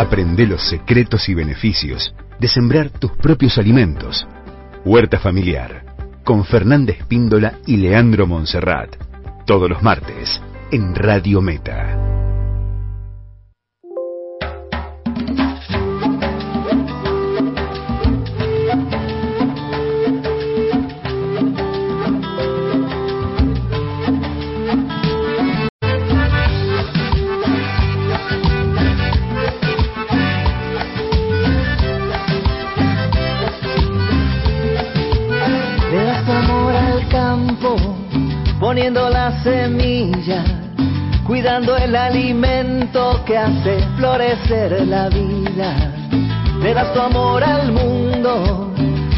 Aprende los secretos y beneficios de sembrar tus propios alimentos. Huerta Familiar, con Fernanda Espíndola y Leandro Monserrat. Todos los martes, en Radio Meta. El alimento que hace florecer la vida. Le das tu amor al mundo,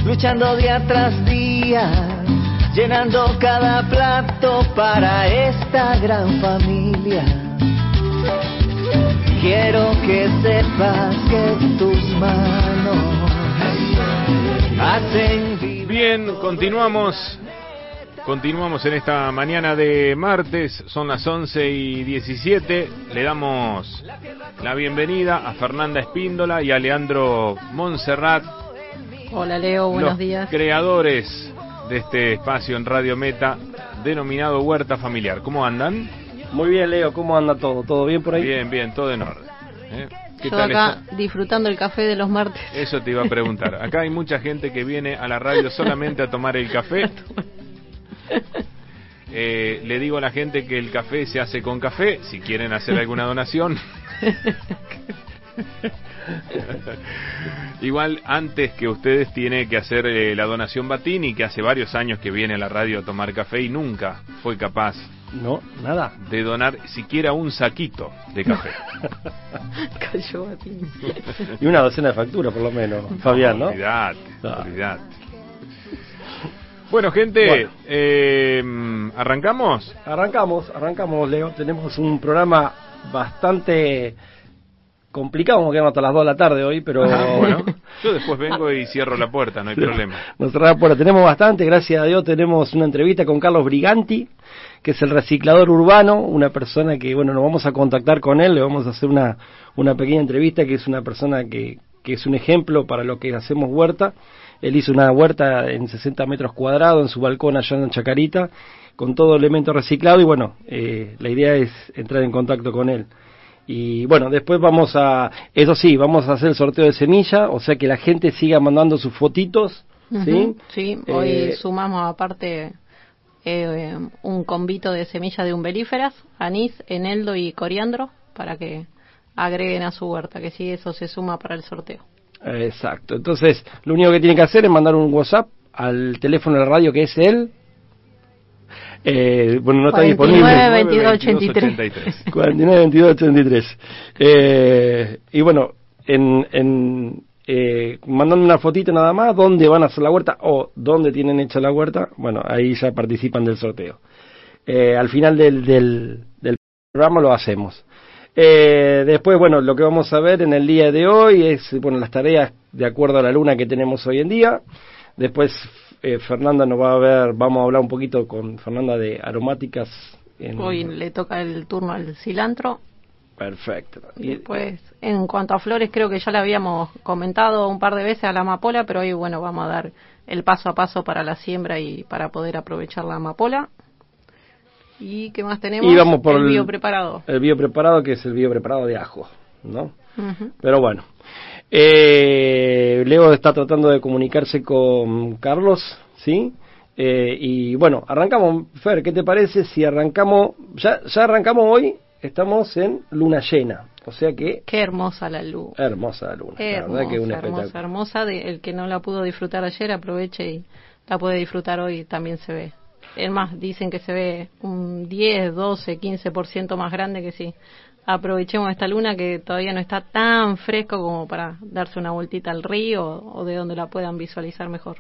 luchando día tras día, llenando cada plato para esta gran familia. Quiero que sepas que tus manos hacen Bien, continuamos. Continuamos en esta mañana de martes, son las 11 y 17. Le damos la bienvenida a Fernanda Espíndola y a Leandro Montserrat, Hola Leo, buenos los días. creadores de este espacio en Radio Meta denominado Huerta Familiar. ¿Cómo andan? Muy bien, Leo, ¿cómo anda todo? ¿Todo bien por ahí? Bien, bien, todo en orden. ¿eh? ¿Qué Yo tal acá está? disfrutando el café de los martes. Eso te iba a preguntar. Acá hay mucha gente que viene a la radio solamente a tomar el café. Eh, le digo a la gente que el café se hace con café. Si quieren hacer alguna donación. Igual antes que ustedes tiene que hacer eh, la donación Batini, que hace varios años que viene a la radio a tomar café y nunca fue capaz No, nada. de donar siquiera un saquito de café. Cayó a ti. Y una docena de facturas, por lo menos, Fabián, ¿no? Olvidate, Ah. olvidate. Bueno, gente, Bueno. eh, ¿arrancamos? Arrancamos, arrancamos, Leo. Tenemos un programa bastante complicado, vamos a quedarnos hasta las 2 de la tarde hoy, pero Ah, bueno, yo después vengo y cierro la puerta, no hay problema. Nos cerramos por Tenemos bastante, gracias a Dios. Tenemos una entrevista con Carlos Briganti, que es el reciclador urbano, una persona que, bueno, nos vamos a contactar con él, le vamos a hacer una, una pequeña entrevista, que es una persona que, que es un ejemplo para lo que hacemos huerta. Él hizo una huerta en 60 metros cuadrados en su balcón allá en Chacarita, con todo elemento reciclado y bueno, eh, la idea es entrar en contacto con él. Y bueno, después vamos a, eso sí, vamos a hacer el sorteo de semilla, o sea que la gente siga mandando sus fotitos, ¿sí? Ujú, Sí, hoy Eh, sumamos aparte eh, un convito de semillas de umbelíferas, anís, eneldo y coriandro para que agreguen a su huerta, que sí, eso se suma para el sorteo. Exacto. Entonces, lo único que tiene que hacer es mandar un WhatsApp al teléfono de la radio que es el. Eh, bueno, no está 49, disponible. 22, 83. 49 22 83. Eh, y bueno, en, en eh, mandando una fotito nada más, dónde van a hacer la huerta o dónde tienen hecha la huerta, bueno, ahí ya participan del sorteo. Eh, al final del, del, del programa lo hacemos. Eh, después, bueno, lo que vamos a ver en el día de hoy es, bueno, las tareas de acuerdo a la luna que tenemos hoy en día. Después, eh, Fernanda nos va a ver, vamos a hablar un poquito con Fernanda de aromáticas. En... Hoy le toca el turno al cilantro. Perfecto. Y después, en cuanto a flores, creo que ya le habíamos comentado un par de veces a la amapola, pero hoy, bueno, vamos a dar el paso a paso para la siembra y para poder aprovechar la amapola. ¿Y qué más tenemos? Y vamos por el biopreparado. El biopreparado, que es el biopreparado de ajo, ¿no? Pero bueno. Eh, Leo está tratando de comunicarse con Carlos, ¿sí? Eh, y bueno, arrancamos. Fer, ¿qué te parece si arrancamos? Ya, ya arrancamos hoy, estamos en luna llena. O sea que, Qué hermosa la luz. hermosa la luna. la Hermosa, verdad que es un hermosa, hermosa. De, el que no la pudo disfrutar ayer, aproveche y la puede disfrutar hoy, también se ve. Es más, dicen que se ve un 10, 12, 15% más grande que sí. Aprovechemos esta luna que todavía no está tan fresco como para darse una vueltita al río o de donde la puedan visualizar mejor.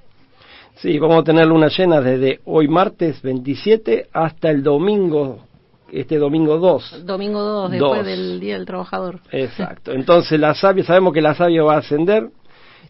Sí, vamos a tener luna llena desde hoy martes 27 hasta el domingo, este domingo 2. Domingo 2, después del Día del Trabajador. Exacto. Entonces la savia, sabemos que la savia va a ascender.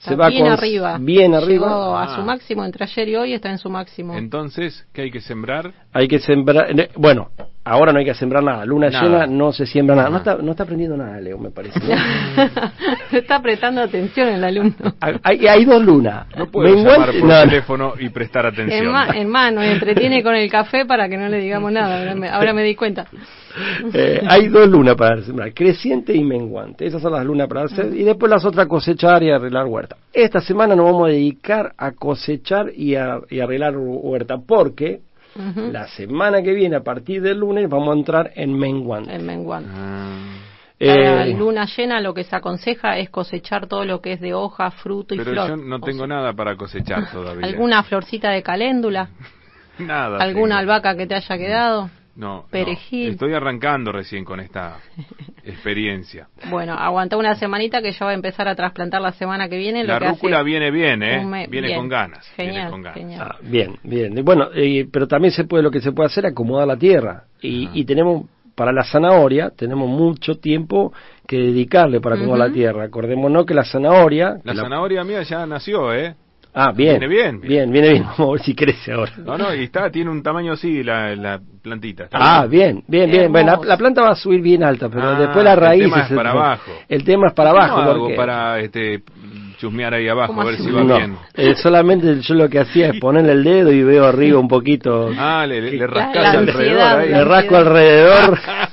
Está se va bien con- arriba. Bien arriba. Llegó a Ah. su máximo entre ayer y hoy, está en su máximo. Entonces, ¿qué hay que sembrar? Hay que sembrar. Bueno, ahora no hay que sembrar nada. Luna Nada. llena no se siembra nada. No está, no está aprendiendo nada, Leo, me parece. ¿no? Está prestando atención el alumno. hay, hay dos lunas. No puedo Menguante- llamar por no, no. teléfono y prestar atención. En, ma- en mano, entretiene con el café para que no le digamos nada. Ahora me, ahora me di cuenta. Eh, hay dos lunas para sembrar, creciente y menguante. Esas son las lunas para hacer. Y después las otras cosechar y arreglar huerta. Esta semana nos vamos a dedicar a cosechar y, a, y arreglar huerta porque La semana que viene, a partir del lunes, vamos a entrar en menguante. El menguante. Ah, La Eh, luna llena lo que se aconseja es cosechar todo lo que es de hoja, fruto y pero flor. yo no O tengo sea, nada para cosechar todavía. ¿Alguna florcita de caléndula? Nada. ¿Alguna tengo. albahaca que te haya quedado? No? Estoy arrancando recién con esta experiencia. Bueno, aguanta una semanita que ya va a empezar a trasplantar la semana que viene. La lo que rúcula hace viene bien, ¿eh? me- Viene bien. con ganas. viene Genial, con ganas. genial. ah, bien, bien. Y Bueno, eh, pero también se puede, lo que se puede hacer es acomodar la tierra. Y, Ajá. y tenemos, para la zanahoria, tenemos mucho tiempo que dedicarle para acomodar la tierra. Acordémonos que la zanahoria... La- zanahoria mía ya nació, ¿eh? Ah, bien. Viene bien, Bien, viene bien. Vamos a ver si crece ahora. No, no, y está, tiene un tamaño así la, la plantita. está Ah, bien, bien, bien. Bueno, la, planta va a subir bien alta, pero Ah, después la el raíz... tema es para abajo. El tema es para ¿Cómo abajo. hago porque- para este, chusmear ahí abajo, ¿Cómo a ver así? si va no, bien? eh, solamente yo lo que hacía es ponerle el dedo y veo arriba un poquito... Ah, le, le alrededor ansiedad, ahí. le rasco alrededor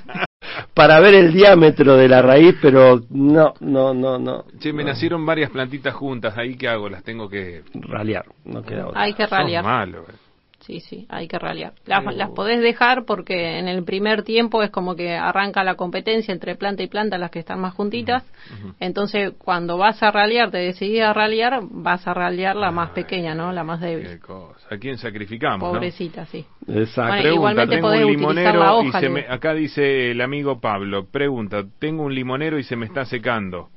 para ver el diámetro de la raíz, pero no, no, no, no. Che, me no. nacieron varias plantitas juntas, ahí qué hago, las tengo que... Ralear, no queda otra. Hay que ralear. malo, eh. Sí, sí, hay que ralear. Las, Pero- las podés dejar porque en el primer tiempo es como que arranca la competencia entre planta y planta, las que están más juntitas. Entonces, cuando vas a ralear, te decidís a ralear, vas a ralear la más pequeña, ¿no? La más Qué débil. cosa. ¿A quién sacrificamos, no? Pobrecita, sí. Exacto. Bueno, Pregunta, igualmente tengo podés un limonero la y se me, acá dice el amigo Pablo, pregunta, tengo un limonero y se me está secando.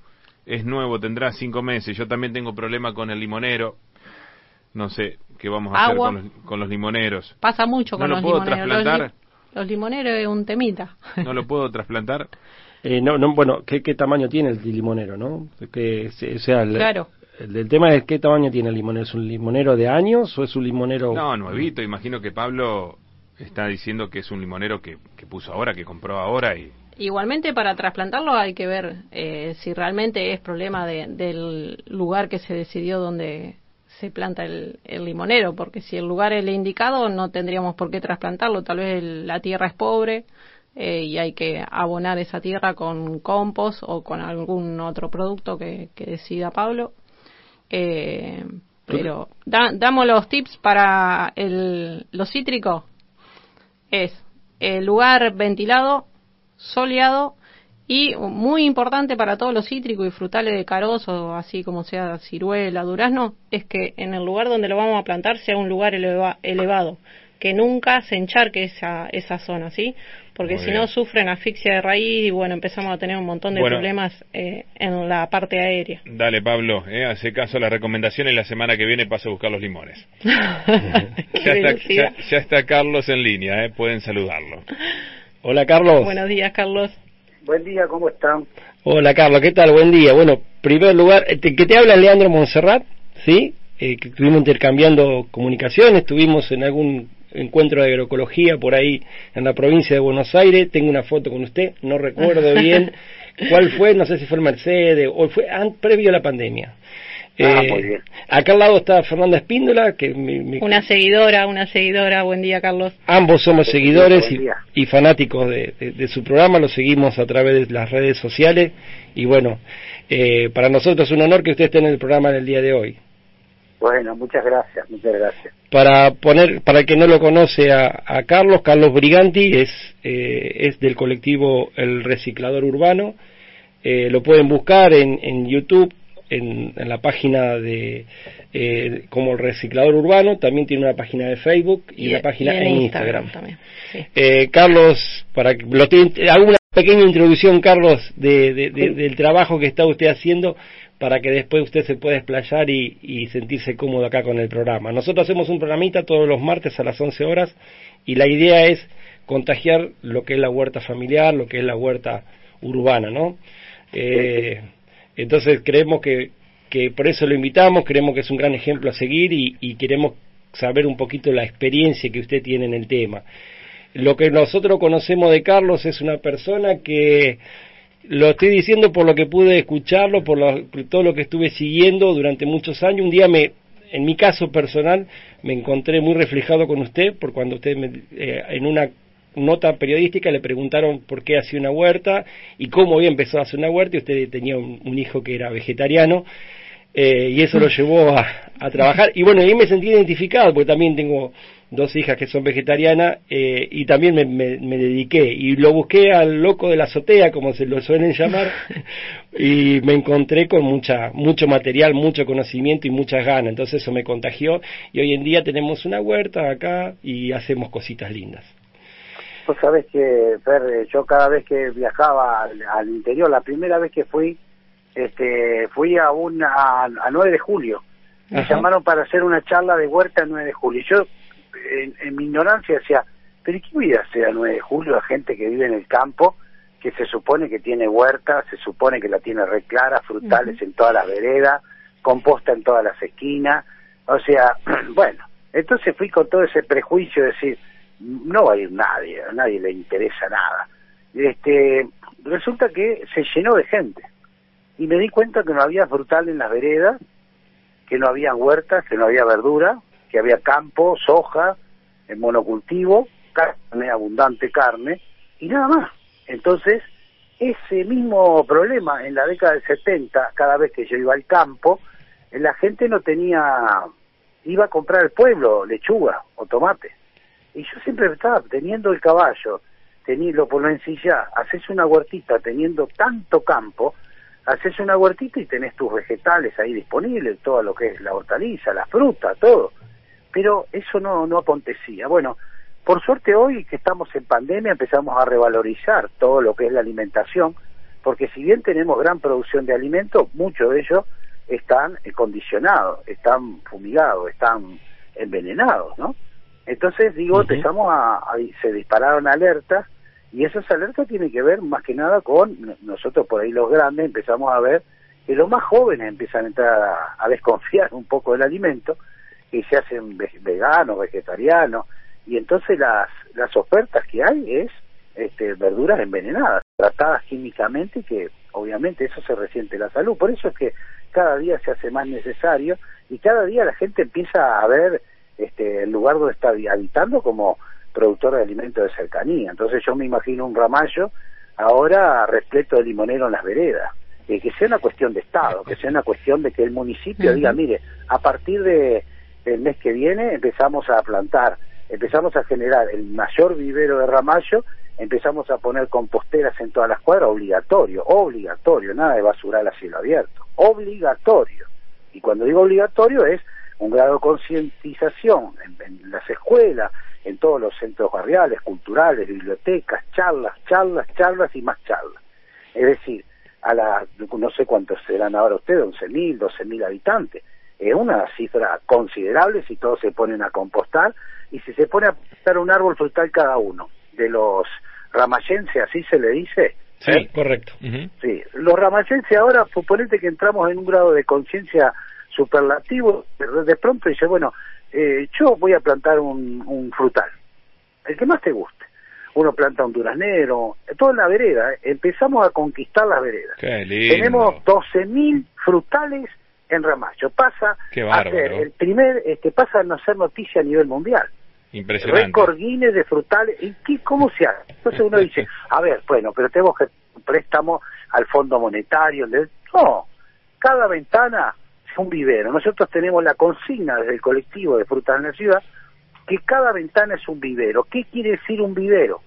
Es nuevo, tendrá cinco meses. Yo también tengo problema con el limonero. No sé qué vamos a Agua. hacer con los, con los limoneros. Pasa mucho ¿No con lo los puedo limoneros. Los, trasplantar? li- los limoneros es un temita. ¿No lo puedo trasplantar? Eh, no, no, bueno, ¿qué, qué tamaño tiene el limonero, no? Que, o sea, el, Claro. el, el tema es qué tamaño tiene el limonero. ¿Es un limonero de años o es un limonero...? No, nuevito. Imagino que Pablo está diciendo que es un limonero que, que puso ahora, que compró ahora y... Igualmente para trasplantarlo hay que ver eh, si realmente es problema de- del lugar que se decidió donde se planta el, el limonero, porque si el lugar es el indicado no tendríamos por qué trasplantarlo, tal vez el- la tierra es pobre eh, y hay que abonar esa tierra con compost o con algún otro producto que, que decida Pablo. Eh, pero da- damos los tips para el, los cítricos. Es el lugar ventilado, soleado y muy importante para todos los cítricos y frutales de carozo, así como sea ciruela, durazno, es que en el lugar donde lo vamos a plantar sea un lugar eleva- elevado, que nunca se encharque esa, esa zona, ¿sí? Porque si no sufren asfixia de raíz y bueno, empezamos a tener un montón de Bueno. problemas eh, en la parte aérea. Dale, Pablo, eh, hace caso a las recomendaciones y la semana que viene paso a buscar los limones. Ya está, ya está Carlos en línea, eh, pueden saludarlo. Hola, Carlos. Buenos días, Carlos. Buen día, ¿cómo están? Hola, Carlos, ¿qué tal? Buen día. Bueno, primer lugar, te- que te habla Leandro Monserrat, ¿sí? Eh, que estuvimos intercambiando comunicaciones, estuvimos en algún encuentro de agroecología por ahí en la provincia de Buenos Aires, tengo una foto con usted, no recuerdo bien cuál fue, no sé si fue el Mercedes o fue an- previo a la pandemia. Ah, Eh, muy bien. Acá al lado está Fernanda Espíndola, que mi- mi- Una seguidora, una seguidora. Buen día, Carlos. ambos somos Buen seguidores y, fanáticos de, de- de su programa, lo seguimos a través de las redes sociales y bueno, eh, para nosotros es un honor que usted esté en el programa en el día de hoy. Bueno, muchas gracias, muchas gracias. Para poner, para el que no lo conoce a, a Carlos, Carlos Briganti es, eh, es del colectivo El Reciclador Urbano. Eh, lo pueden buscar en, en YouTube, en, en la página de eh, como El Reciclador Urbano. También tiene una página de Facebook y, una página en en Instagram. también. Sí. Eh, Carlos, para que lo hago una pequeña introducción, Carlos, de, de- de- del trabajo que está usted haciendo para que después usted se pueda explayar y, y sentirse cómodo acá con el programa. Nosotros hacemos un programita todos los martes a las 11 horas y la idea es contagiar lo que es la huerta familiar, lo que es la huerta urbana, ¿no? Eh, entonces creemos que, que por eso lo invitamos, creemos que es un gran ejemplo a seguir y, queremos saber un poquito la experiencia que usted tiene en el tema. lo que nosotros conocemos de Carlos es una persona que lo estoy diciendo por lo que pude escucharlo, por, todo lo que estuve siguiendo durante muchos años. Un día me, en mi caso personal, me encontré muy reflejado con usted, por cuando usted me, eh, en una nota periodística le preguntaron por qué hacía una huerta y cómo había empezado a hacer una huerta y usted tenía un, hijo que era vegetariano eh, y eso lo llevó a, a, trabajar. Y bueno, ahí me sentí identificado porque también tengo dos hijas que son vegetarianas eh, y también me, me, dediqué y lo busqué al loco de la azotea como se lo suelen llamar y me encontré con mucha mucho material mucho conocimiento y muchas ganas. Entonces eso me contagió y hoy en día tenemos una huerta acá y hacemos cositas lindas Vos sabés que, Fer, yo cada vez que viajaba al, interior, la primera vez que fui, este, fui a un a, 9 de julio. Me llamaron para hacer una charla de huerta el 9 de julio. Yo, en, mi ignorancia, decía, pero ¿qué voy a hacer a 9 de julio a gente que vive en el campo, que se supone que tiene huerta, se supone que la tiene re clara, frutales en todas las veredas, composta en todas las esquinas? O sea, bueno, entonces fui con todo ese prejuicio de decir, no va a ir nadie, a nadie le interesa nada. Este, resulta que se llenó de gente y me di cuenta que no había frutal en las veredas, que no había huertas, que no había verdura, que había campo, soja, en monocultivo, carne, abundante carne y nada más. Entonces, ese mismo problema en la década del 70, cada vez que yo iba al campo, la gente no tenía, iba a comprar el pueblo lechuga o tomate y yo siempre estaba teniendo el caballo, teniendo por la ensilla, haces una huertita teniendo tanto campo, haces una huertita y tenés tus vegetales ahí disponibles, todo lo que es la hortaliza, la fruta, todo. Pero eso no, no acontecía. Bueno, por suerte hoy que estamos en pandemia empezamos a revalorizar todo lo que es la alimentación, porque si bien tenemos gran producción de alimentos, muchos de ellos están condicionados, están fumigados, están envenenados, ¿no? Entonces, digo, empezamos a, se dispararon alertas y esas alertas tienen que ver más que nada con nosotros por ahí los grandes empezamos a ver que los más jóvenes empiezan a entrar a, desconfiar un poco del alimento y se hacen veganos, vegetarianos y entonces las las ofertas que hay es este, verduras envenenadas, tratadas químicamente que obviamente eso se resiente la salud. Por eso es que cada día se hace más necesario y cada día la gente empieza a ver este, el lugar donde está habitando como productor de alimentos de cercanía. Entonces yo me imagino un ramallo ahora repleto de limonero en las veredas. que sea una cuestión de Estado, que sea una cuestión de que el municipio diga, mire, a partir de el mes que viene empezamos a plantar, empezamos a generar el mayor vivero de ramallo, empezamos a poner composteras en todas las cuadras, obligatorio, obligatorio, nada de basural a cielo abierto, obligatorio. Y cuando digo obligatorio es un grado de concientización en, las escuelas, en todos los centros barriales, culturales, bibliotecas, charlas, charlas, charlas y más charlas. Es decir, a la, no sé cuántos serán ahora ustedes, 11.000, 12.000 habitantes. Es una cifra considerable si todos se ponen a compostar y si se pone a plantar un árbol frutal cada uno. De los ramayenses, así se le dice. Sí, ¿eh? correcto. Sí, los ramayenses ahora, suponete que entramos en un grado de conciencia superlativo, de pronto dice, bueno, eh, yo voy a plantar un, un, frutal, el que más te guste. Uno planta un duraznero, toda la vereda, ¿eh? empezamos a conquistar las veredas. Tenemos 12.000 frutales en Ramallo. Pasa a ser el primer, este, pasa a no ser noticia a nivel mundial. Impresionante. Récord Guinness de frutales. ¿Y qué, cómo se hace? Entonces uno dice, a ver, bueno, pero tenemos que préstamo al Fondo Monetario. No, cada ventana un vivero. Nosotros tenemos la consigna desde el colectivo de Frutas en la Ciudad que cada ventana es un vivero. ¿Qué quiere decir un vivero?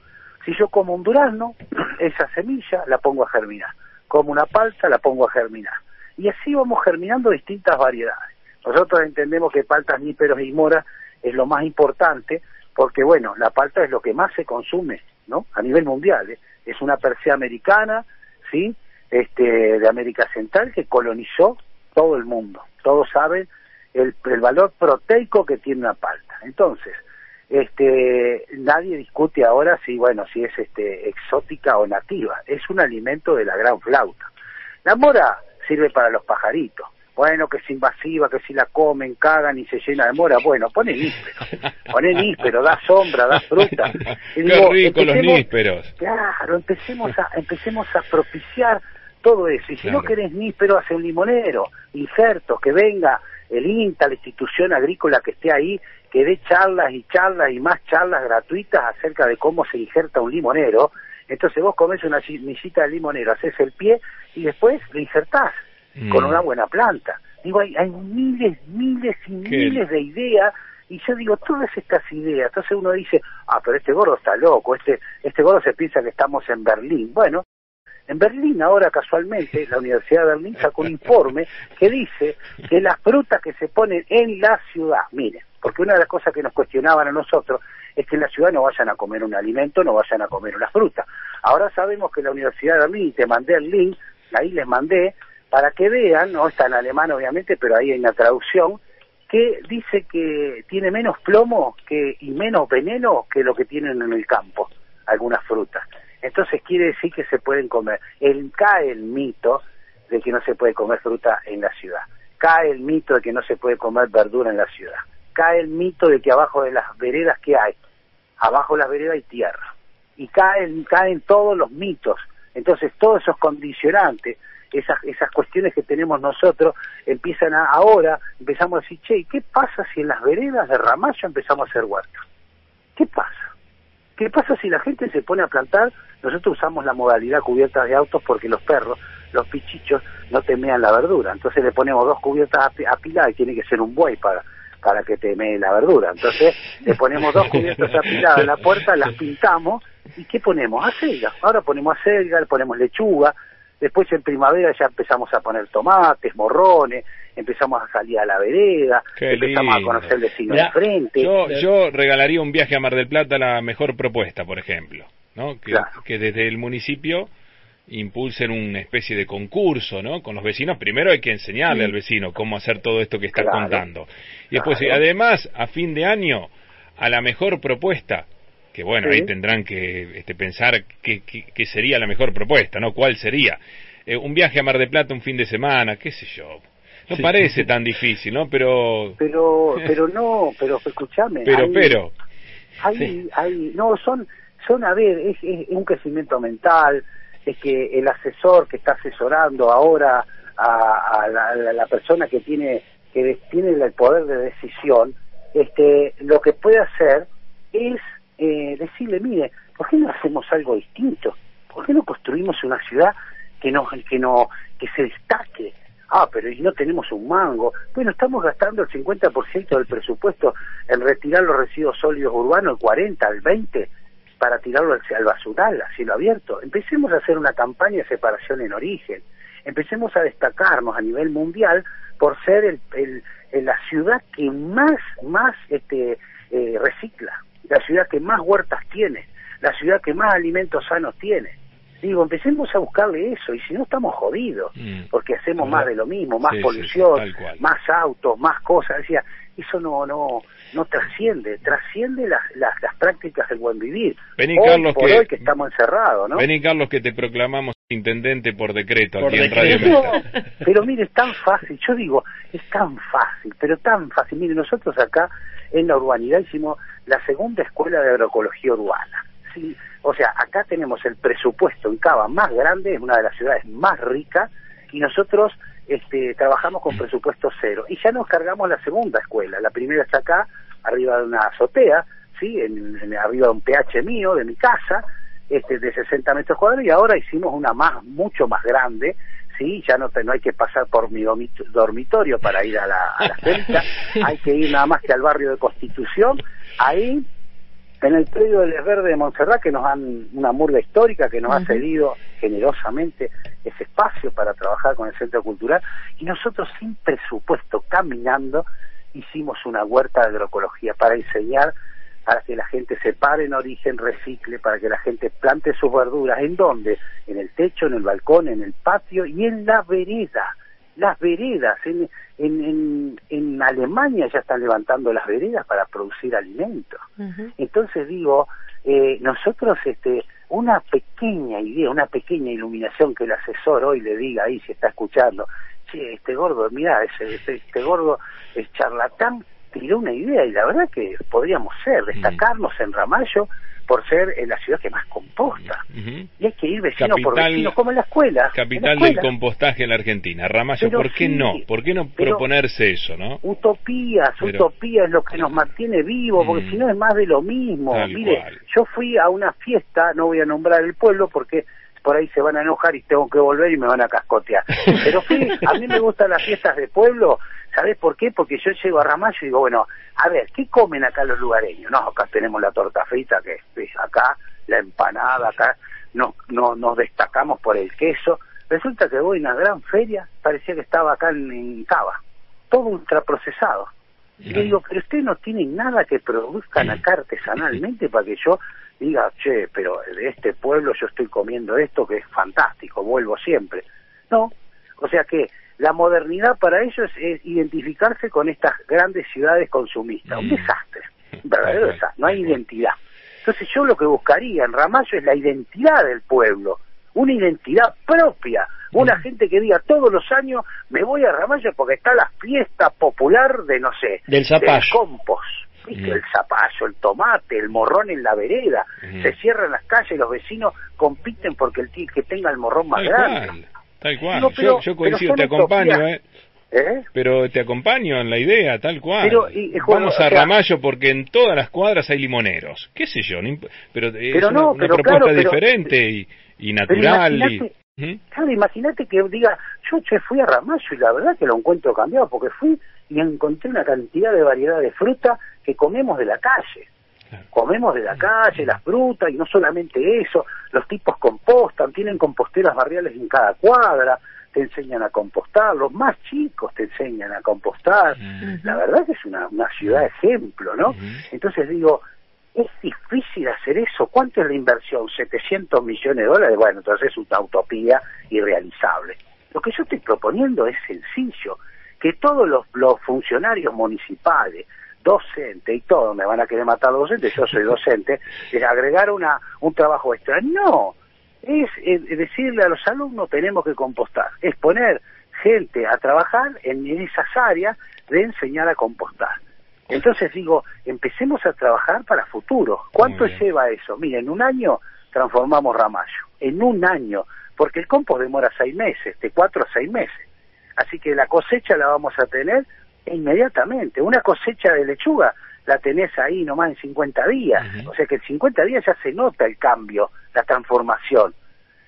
Si yo como un durazno, esa semilla la pongo a germinar. Como una palta, la pongo a germinar. Y así vamos germinando distintas variedades. Nosotros entendemos que paltas, níperos y moras es lo más importante porque, bueno, la palta es lo que más se consume, ¿no? A nivel mundial. ¿eh? Es una persea americana, ¿sí? Este, de América Central que colonizó todo el mundo. Todos saben el, valor proteico que tiene una palta. Entonces, este, nadie discute ahora si, bueno, si es este, exótica o nativa. Es un alimento de la gran flauta. La mora sirve para los pajaritos. bueno, que es invasiva, que si la comen, cagan y se llena de mora. Bueno, pone níspero, pone níspero, da sombra, da fruta. Y Qué rico los nísperos. Claro, empecemos a, empecemos a propiciar todo eso. Y si no querés níspero, hace un limonero, injerto, que venga el INTA, la institución agrícola que esté ahí, que dé charlas y charlas y más charlas gratuitas acerca de cómo se injerta un limonero. Entonces vos comes una misita de limonero, haces el pie y después lo insertás con mm. una buena planta. Digo, hay, hay miles, miles y miles de ideas y yo digo, todas estas ideas, entonces uno dice, ah, pero este gordo está loco, este, este gordo se piensa que estamos en Berlín. Bueno, en Berlín ahora casualmente la Universidad de Berlín sacó un informe que dice que las frutas que se ponen en la ciudad, miren, porque una de las cosas que nos cuestionaban a nosotros es que en la ciudad no vayan a comer un alimento, no vayan a comer una fruta. Ahora sabemos que la Universidad de Berlín, te mandé el link, ahí les mandé, para que vean, no está en alemán obviamente, pero ahí hay una traducción, que dice que tiene menos plomo que, y menos veneno que lo que tienen en el campo, algunas frutas. Entonces quiere decir que se pueden comer. El, cae el mito de que no se puede comer fruta en la ciudad. Cae el mito de que no se puede comer verdura en la ciudad. Cae el mito de que abajo de las veredas que hay, abajo de las veredas hay tierra. Y caen, caen todos los mitos. Entonces todos esos condicionantes esas, esas cuestiones que tenemos nosotros empiezan a, ahora, empezamos a decir, che, ¿qué pasa si en las veredas de Ramallo empezamos a hacer huertos? ¿Qué pasa? ¿Qué pasa si la gente se pone a plantar? Nosotros usamos la modalidad cubierta de autos porque los perros, los pichichos, no temean la verdura. Entonces le ponemos dos cubiertas apiladas y tiene que ser un buey para para que temee la verdura. Entonces le ponemos dos cubiertas apiladas en la puerta, las pintamos y ¿qué ponemos? Acelga. Ahora ponemos acelga, le ponemos lechuga, Después en primavera ya empezamos a poner tomates, morrones, empezamos a salir a la vereda, empezamos a conocer el vecino de frente. Yo, yo regalaría un viaje a Mar del Plata la mejor propuesta, por ejemplo, ¿no? Que, que desde el municipio impulsen una especie de concurso, ¿no? Con los vecinos. Primero hay que enseñarle al vecino cómo hacer todo esto que está contando. Y después, además, a fin de año, a la mejor propuesta, que bueno, ahí tendrán que este, pensar qué, qué, sería la mejor propuesta, ¿no? ¿Cuál sería? Eh, un viaje a Mar de Plata un fin de semana, qué sé yo. No parece tan difícil, ¿no? Pero... Pero, pero no, pero escúchame. Pero, pero... Hay, hay, no, son, son, a ver, es, un crecimiento mental, es que el asesor que está asesorando ahora a, la, la, persona que tiene que tiene el poder de decisión, este, lo que puede hacer es eh, decirle, mire, ¿por qué no hacemos algo distinto? ¿Por qué no construimos una ciudad que no, que no, que se destaque? Ah, pero no tenemos un mango. Bueno, estamos gastando el 50% del presupuesto en retirar los residuos sólidos urbanos, el 40, el 20, para tirarlo al, basural, a cielo abierto. Empecemos a hacer una campaña de separación en origen. Empecemos a destacarnos a nivel mundial por ser el, la ciudad que más, más este, eh, recicla la ciudad que más huertas tiene, la ciudad que más alimentos sanos tiene. Digo, empecemos a buscarle eso, y si no estamos jodidos, mm. porque hacemos más de lo mismo, más polución, más autos, más cosas. Decía, eso no no no trasciende, trasciende las, las, prácticas del buen vivir. Vení, Carlos, por que, hoy que estamos encerrados, ¿no? Vení, Carlos, que te proclamamos intendente por decreto aquí en Radio Pero mire, es tan fácil, yo digo, es tan fácil, pero tan fácil. Mire, nosotros acá en la urbanidad hicimos la segunda escuela de agroecología urbana. O sea, acá tenemos el presupuesto en Cava más grande, es una de las ciudades más ricas, y nosotros este, trabajamos con presupuesto cero. Y ya nos cargamos la segunda escuela. La primera está acá, arriba de una azotea, ¿sí? En, arriba de un PH mío, de mi casa, este, de 60 metros cuadrados, y ahora hicimos una más, mucho más grande, sí, ya no, no hay que pasar por mi dormitorio para ir a la, a la hay que ir nada más que al barrio de Constitución, ahí en el predio del Verde de Montserrat, que nos dan una murga histórica, que nos ha cedido generosamente ese espacio para trabajar con el Centro Cultural, y nosotros sin presupuesto, caminando, hicimos una huerta de agroecología para enseñar para que la gente se pare en origen, recicle, para que la gente plante sus verduras. ¿En dónde? En el techo, en el balcón, en el patio y en la vereda. Las veredas, en, en, en, Alemania ya están levantando las veredas para producir alimentos. Entonces digo, eh, nosotros este, una pequeña idea, una pequeña iluminación que el asesor hoy le diga ahí, si está escuchando, che, este gordo, mirá, ese, ese- este gordo es charlatán, tiró una idea y la verdad que podríamos ser, destacarnos en Ramallo por ser en la ciudad que más composta. Y hay que ir vecino por Capital- vecino, como en la escuela. en la Capital del compostaje en la Argentina. Ramallo, Pero ¿por qué sí, no? ¿Por qué no proponerse eso, no? Utopías, Pero- utopía es lo que nos mantiene vivos, porque Mm. si no es más de lo mismo. Tal Mire, cual. yo fui a una fiesta, no voy a nombrar el pueblo porque por ahí se van a enojar y tengo que volver y me van a cascotear. Pero fui, a mí me gustan las fiestas de pueblo, ¿sabés por qué? Porque yo llego a Ramallo y digo, bueno, a ver, ¿qué comen acá los lugareños? No, acá tenemos la torta frita, que es acá, la empanada, acá no, no, nos destacamos por el queso. Resulta que voy a una gran feria, parecía que estaba acá en, en Cava, todo ultraprocesado. Y le digo, pero ustedes no tienen nada que produzcan acá artesanalmente para que yo diga, che, pero de este pueblo yo estoy comiendo esto que es fantástico, vuelvo siempre. No, o sea que la modernidad para ellos es identificarse con estas grandes ciudades consumistas, un Mm. desastre, un verdadero desastre, no hay identidad. Entonces yo lo que buscaría en Ramallo es la identidad del pueblo, una identidad propia, una Mm. gente que diga todos los años me voy a Ramallo porque está la fiesta popular de no sé, Del zapallo. compost, ¿viste? Mm. el zapallo, el tomate, el morrón en la vereda, se cierran las calles, los vecinos compiten porque el que tenga el morrón más Tal grande. cual, tal cual. No, pero- yo, coincido, te acompaño. ¿eh? ¿Eh? Pero te acompaño en la idea, tal cual. Pero, y- y Juan, Vamos o a sea- Ramallo porque en todas las cuadras hay limoneros. ¿Qué sé yo? imp- pero es Pero una, no, una pero propuesta claro, diferente y, natural. y- imagínate- ¿Mm? Claro, imagínate que diga, yo che, fui a Ramallo y la verdad que lo encuentro cambiado porque fui y encontré una cantidad de variedad de fruta que comemos de la calle. Comemos de la calle, las frutas y no solamente eso, los tipos compostan, tienen composteras barriales en cada cuadra, te enseñan a compostar, los más chicos te enseñan a compostar. La verdad que es una, una ciudad ejemplo, ¿no? Entonces digo, es difícil hacer eso. ¿Cuánto es la inversión? 700 millones de dólares. Bueno, entonces es una utopía irrealizable. Lo que yo estoy proponiendo es sencillo, que todos los, los funcionarios municipales, docentes y todo, me van a querer matar los docentes, yo soy docente, es agregar una, un trabajo extra. No, es, eh, decirle a los alumnos tenemos que compostar, es poner gente a trabajar en esas áreas de enseñar a compostar. Entonces digo, empecemos a trabajar para futuro. ¿Cuánto lleva eso? Mire, en un año transformamos Ramallo, en un año, porque el compost demora seis meses, de cuatro a seis meses. Así que la cosecha la vamos a tener inmediatamente. Una cosecha de lechuga la tenés ahí nomás en 50 días. O sea que en 50 días ya se nota el cambio, la transformación.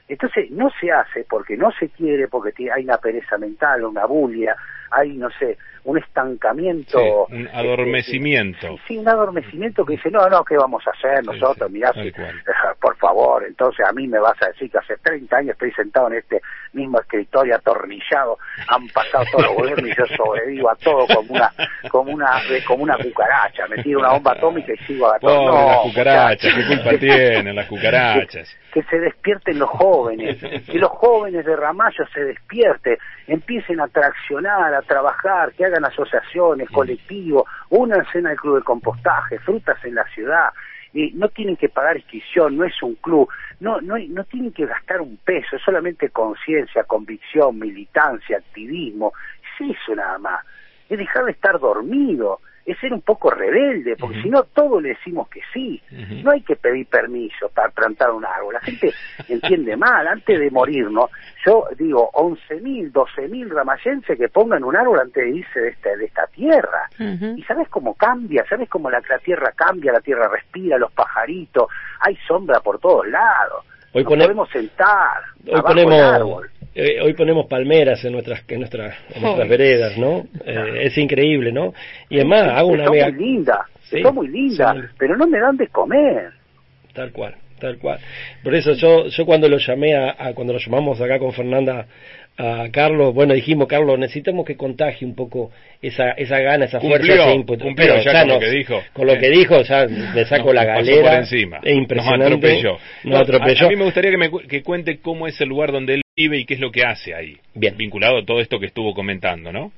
Entonces no se hace porque no se quiere, porque hay una pereza mental, una bulia, hay, no sé, un estancamiento. Sí, un este, adormecimiento. sí, sí, un adormecimiento que dice, no, no, ¿qué vamos a hacer nosotros? sí, Mirá, si- cual. por favor, entonces a mí me vas a decir que hace 30 años estoy sentado en este mismo escritorio atornillado, han pasado todos los gobiernos y yo sobrevivo a todo como una como una eh, como una cucaracha, me tiro una bomba atómica y sigo a todo. No, las cucarachas, qué culpa tienen las cucarachas. que se despierten los jóvenes, que los jóvenes de Ramallo se despierten, empiecen a traccionar, a trabajar, que hagan asociaciones, colectivos, únanse en el club de compostaje, frutas en la ciudad, y no tienen que pagar inscripción, no es un club, no, no, no tienen que gastar un peso, es solamente conciencia, convicción, militancia, activismo, es eso nada más, es dejar de estar dormido, es ser un poco rebelde, porque si no todo le decimos que sí, no hay que pedir permiso para plantar un árbol. La gente entiende mal. Antes de morirnos, yo digo 11.000, 12.000 ramayenses que pongan un árbol antes de irse de esta, de esta tierra. ¿Y sabes cómo cambia? ¿Sabes cómo la, la tierra cambia? La tierra respira, los pajaritos, hay sombra por todos lados. Hoy Nos podemos sentar Hoy abajo ponemos, árbol. Eh, hoy ponemos palmeras en nuestras, en nuestras, en nuestras veredas, ¿no? Eh, es increíble, ¿no? Y además hago una son mega... muy lindas, que Sí, son muy lindas, son- pero no me dan de comer. Tal cual, tal cual. Por eso yo, yo cuando lo llamé a, a- cuando lo llamamos acá con Fernanda a Carlos, bueno, dijimos, Carlos, necesitamos que contagie un poco esa, esa gana, esa fuerza, Cumplió, ese ímpetu. cumplió ya con lo que dijo. Con lo Eh. que dijo, ya le saco Nos- la nos pasó galera. por encima. Es impresionante. Nos atropelló. Nos a-. A, mí me gustaría que, me, cu- que cuente cómo es el lugar donde él y qué es lo que hace ahí. Bien. Vinculado a todo esto que estuvo comentando, ¿no?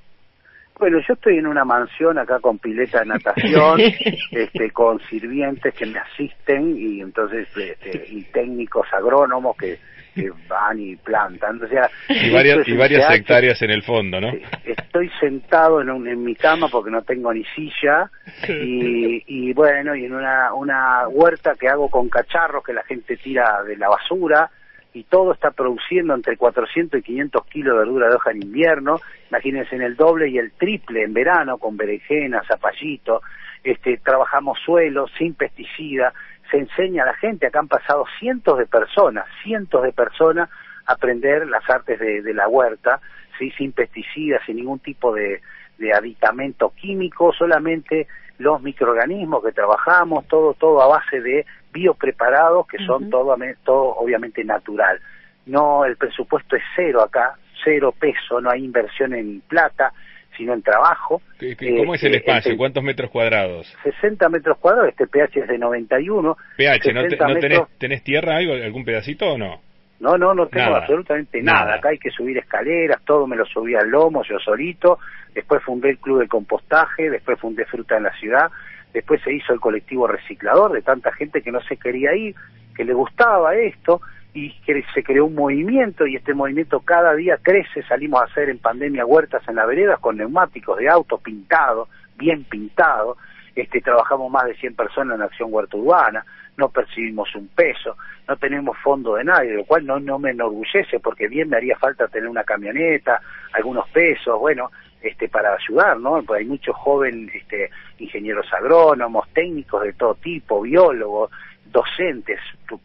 Bueno, yo estoy en una mansión acá con pileta de natación, este, con sirvientes que me asisten y entonces este, y técnicos agrónomos que, que van y plantan. O sea, y varias, y varias hectáreas en el fondo, ¿no? Estoy sentado en, un- en mi cama porque no tengo ni silla y, y bueno, y en una, una huerta que hago con cacharros que la gente tira de la basura y todo está produciendo entre 400 y 500 kilos de verdura de hoja en invierno, imagínense en el doble y el triple en verano con berenjena, zapallito, este, trabajamos suelos sin pesticidas, se enseña a la gente, acá han pasado cientos de personas, cientos de personas a aprender las artes de, de la huerta, ¿sí? sin pesticidas, sin ningún tipo de, de aditamento químico, solamente los microorganismos que trabajamos, todo, todo a base de biopreparados que son todo, todo obviamente natural. No, el presupuesto es cero acá, cero peso, no hay inversión en plata, sino en trabajo. ¿Qué- qué- ¿Cómo es el Este, espacio? el- ¿Cuántos metros cuadrados? 60 metros cuadrados, este pH es de 91. PH, ¿no, te- 60 no tenés, metros- tenés tierra, algo, algún pedacito o no? No, no, no tengo Nada. absolutamente nada. Nada. Acá hay que subir escaleras, todo me lo subí al lomo, yo solito. Después fundé el club de compostaje, después fundé Fruta en la Ciudad. Después se hizo el colectivo reciclador de tanta gente que no se quería ir, que le gustaba esto y que se creó un movimiento y este movimiento cada día crece. Salimos a hacer en pandemia huertas en la vereda con neumáticos de auto pintados, bien pintados. Este, trabajamos más de 100 personas en Acción Huerta Urbana, no percibimos un peso, no tenemos fondo de nadie, lo cual no, no me enorgullece porque bien me haría falta tener una camioneta, algunos pesos, bueno, este, para ayudar, ¿no? Porque hay muchos jóvenes este, ingenieros agrónomos, técnicos de todo tipo, biólogos, docentes,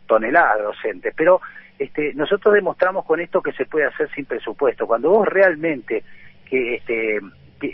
toneladas de docentes, pero este, nosotros demostramos con esto que se puede hacer sin presupuesto. Cuando vos realmente que este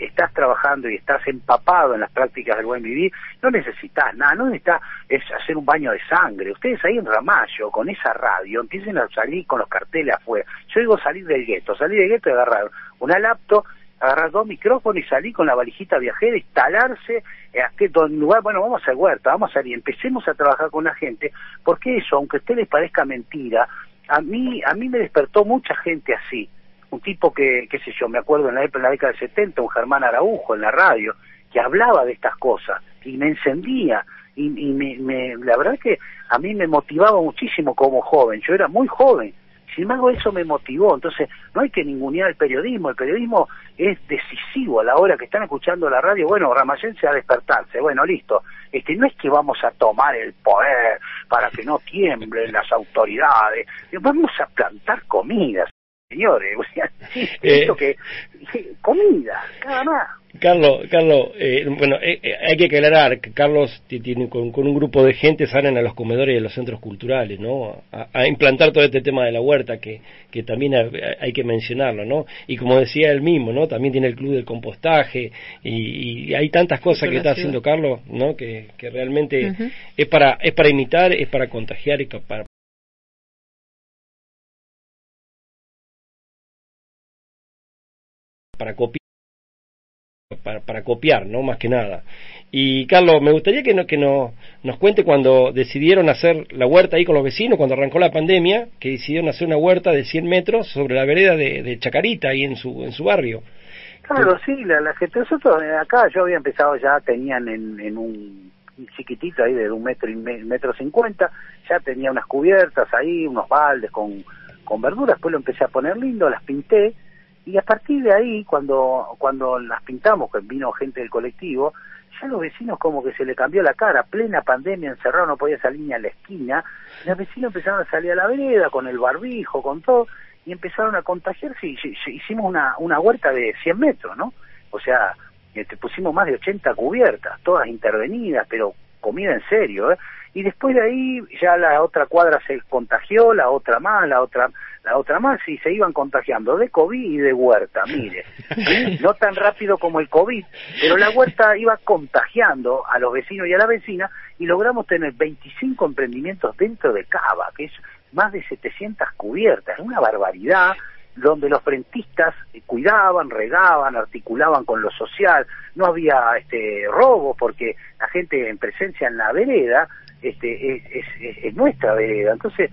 estás trabajando y estás empapado en las prácticas del buen vivir, no necesitas nada, no necesitas es hacer un baño de sangre. Ustedes ahí en Ramallo, con esa radio, empiecen a salir con los carteles afuera. Yo digo salir del gueto, salir del gueto y agarrar una laptop, agarrar dos micrófonos y salir con la valijita viajera, instalarse eh, lugar, bueno, vamos a hacer huerta, vamos a salir, empecemos a trabajar con la gente, porque eso, aunque a usted les parezca mentira, a mí, a mí me despertó mucha gente así un tipo que, qué sé yo, me acuerdo en la, en la década del 70, un Germán Araujo en la radio, que hablaba de estas cosas y me encendía. Y, y me, me- la verdad que a mí me motivaba muchísimo como joven, yo era muy joven. Sin embargo, eso me motivó. Entonces, no hay que ningunear el periodismo. El periodismo es decisivo a la hora que están escuchando la radio. Bueno, Ramayense a despertarse. Bueno, listo. Este, no es que vamos a tomar el poder para que no tiemblen las autoridades. Vamos a plantar comidas señores, o sea, Eh. esto que, que- comida, nada más. Carlos, Carlos, eh, bueno, eh, eh, hay que aclarar que Carlos ti- tiene con, con un grupo de gente salen a los comedores de los centros culturales, ¿no? A, a implantar todo este tema de la huerta que, que también ha- hay que mencionarlo, ¿no? Y como decía él mismo, ¿no? También tiene el club del compostaje y, y hay tantas cosas que está ciudad. haciendo Carlos, ¿no? Que, que realmente es para es para imitar, es para contagiar y para para copiar para, copiar, ¿no? Más que nada. Y Carlos, me gustaría que, no, que no, nos cuente cuando decidieron hacer la huerta ahí con los vecinos, cuando arrancó la pandemia, que decidieron hacer una huerta de 100 metros sobre la vereda de, Chacarita, ahí en su, en su barrio. Claro, sí, la, la gente, nosotros eh, acá yo había empezado ya, tenían en, en un chiquitito ahí de un metro y me- metro cincuenta, ya tenía unas cubiertas ahí, unos baldes con, con verduras, después lo empecé a poner lindo, las pinté, y a partir de ahí, cuando, cuando las pintamos, que vino gente del colectivo, ya los vecinos como que se le cambió la cara, plena pandemia, encerrado, no podía salir ni a la esquina, los vecinos empezaron a salir a la vereda con el barbijo, con todo, y empezaron a contagiarse y hicimos una, una huerta de 100 metros, ¿no? O sea, este, pusimos más de 80 cubiertas, todas intervenidas, pero comida en serio, ¿eh? Y después de ahí ya la otra cuadra se contagió, la otra más, la otra la otra más, y se iban contagiando de COVID y de huerta, mire. No tan rápido como el COVID, pero la huerta iba contagiando a los vecinos y a la vecina, y logramos tener 25 emprendimientos dentro de Cava, que es más de 700 cubiertas, una barbaridad, donde los frentistas cuidaban, regaban, articulaban con lo social, no había este robo porque la gente en presencia en la vereda este es, es, es- es nuestra vereda, entonces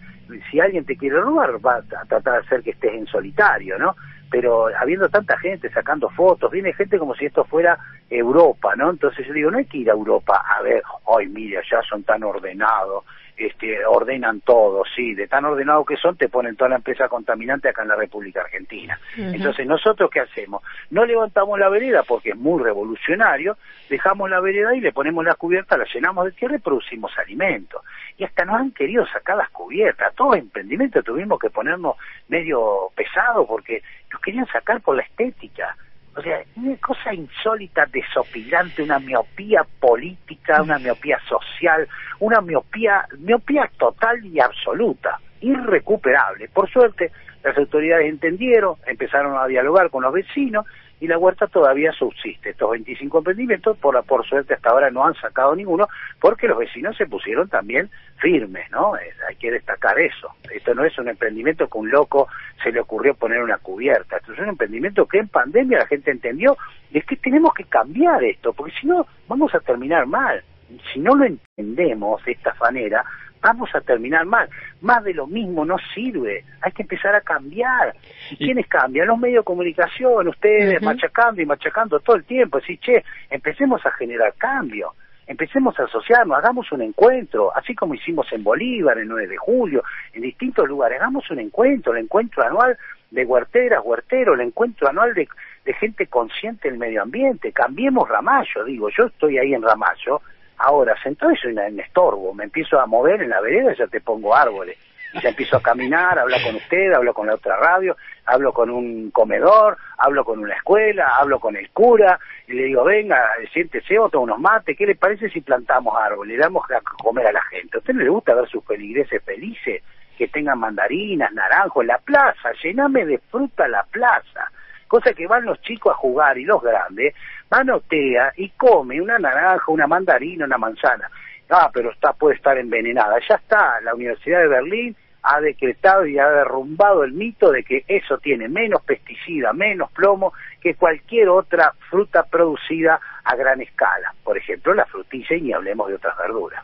si alguien te quiere robar va a tratar de hacer que estés en solitario, ¿no? Pero habiendo tanta gente sacando fotos, viene gente como si esto fuera Europa, ¿no? Entonces yo digo, no hay que ir a Europa a ver, ay, mira, ya son tan ordenados, este, ordenan todo, sí, de tan ordenado que son, te ponen toda la empresa contaminante acá en la República Argentina. Entonces, ¿nosotros qué hacemos? No levantamos la vereda porque es muy revolucionario, dejamos la vereda y le ponemos la cubierta, la llenamos de tierra y producimos alimentos. Y hasta nos han querido sacar las cubiertas, todo emprendimiento tuvimos que ponernos medio pesado porque nos querían sacar por la estética. O sea, una cosa insólita, desopilante, una miopía política, una miopía social, una miopía, miopía total y absoluta, irrecuperable. Por suerte, las autoridades entendieron, empezaron a dialogar con los vecinos y la huerta todavía subsiste. Estos 25 emprendimientos, por, por suerte hasta ahora no han sacado ninguno, porque los vecinos se pusieron también firmes, ¿no? hay que destacar eso. Esto no es un emprendimiento que un loco se le ocurrió poner una cubierta. Esto es un emprendimiento que en pandemia la gente entendió, es que tenemos que cambiar esto, porque si no, vamos a terminar mal. Si no lo entendemos de esta manera, vamos a terminar mal. Más de lo mismo no sirve. Hay que empezar a cambiar. ¿Y, quiénes cambian? Los medios de comunicación, ustedes machacando y machacando todo el tiempo. Decir, che, empecemos a generar cambio. Empecemos a asociarnos, hagamos un encuentro, así como hicimos en Bolívar el 9 de julio, en distintos lugares, hagamos un encuentro, el encuentro anual de huerteras, huerteros, el encuentro anual de, de gente consciente del medio ambiente. Cambiemos Ramallo, digo, yo estoy ahí en Ramallo, Ahora, sentado soy un estorbo, me empiezo a mover en la vereda y ya te pongo árboles. Y ya empiezo a caminar, hablo con usted, hablo con la otra radio, hablo con un comedor, hablo con una escuela, hablo con el cura, y le digo, venga, siéntese, otro unos mates, ¿qué le parece si plantamos árboles? Le damos a comer a la gente. ¿A usted no le gusta ver sus peligreses felices? Que tengan mandarinas, naranjos, la plaza, llename de fruta la plaza cosa que van los chicos a jugar y los grandes van a OTEA y come una naranja, una mandarina, una manzana. Ah, pero está puede estar envenenada. Ya está, la Universidad de Berlín ha decretado y ha derrumbado el mito de que eso tiene menos pesticida, menos plomo que cualquier otra fruta producida a gran escala. Por ejemplo, la frutilla y ni hablemos de otras verduras.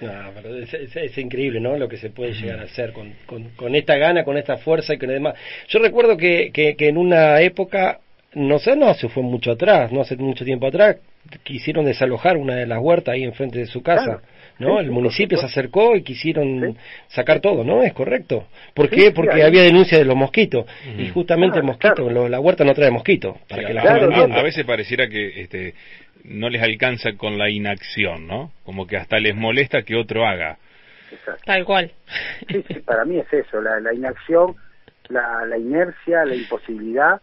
No, pero es, increíble, ¿no? Lo que se puede llegar a hacer con, con, esta gana, con esta fuerza y con demás. Yo recuerdo que, que, en una época, no sé, no se fue mucho atrás, no hace mucho tiempo atrás, quisieron desalojar una de las huertas ahí enfrente de su casa. ¿no? el municipio se acercó y quisieron sacar todo, ¿no? Es correcto. ¿Por qué? Porque había denuncia de los mosquitos. Y justamente el mosquito, la huerta no trae mosquitos. Para que la a veces pareciera que este, no les alcanza con la inacción, ¿no? Como que hasta les molesta que otro haga. Tal cual. Sí, sí, para mí es eso, la, la inacción, la, la inercia, la imposibilidad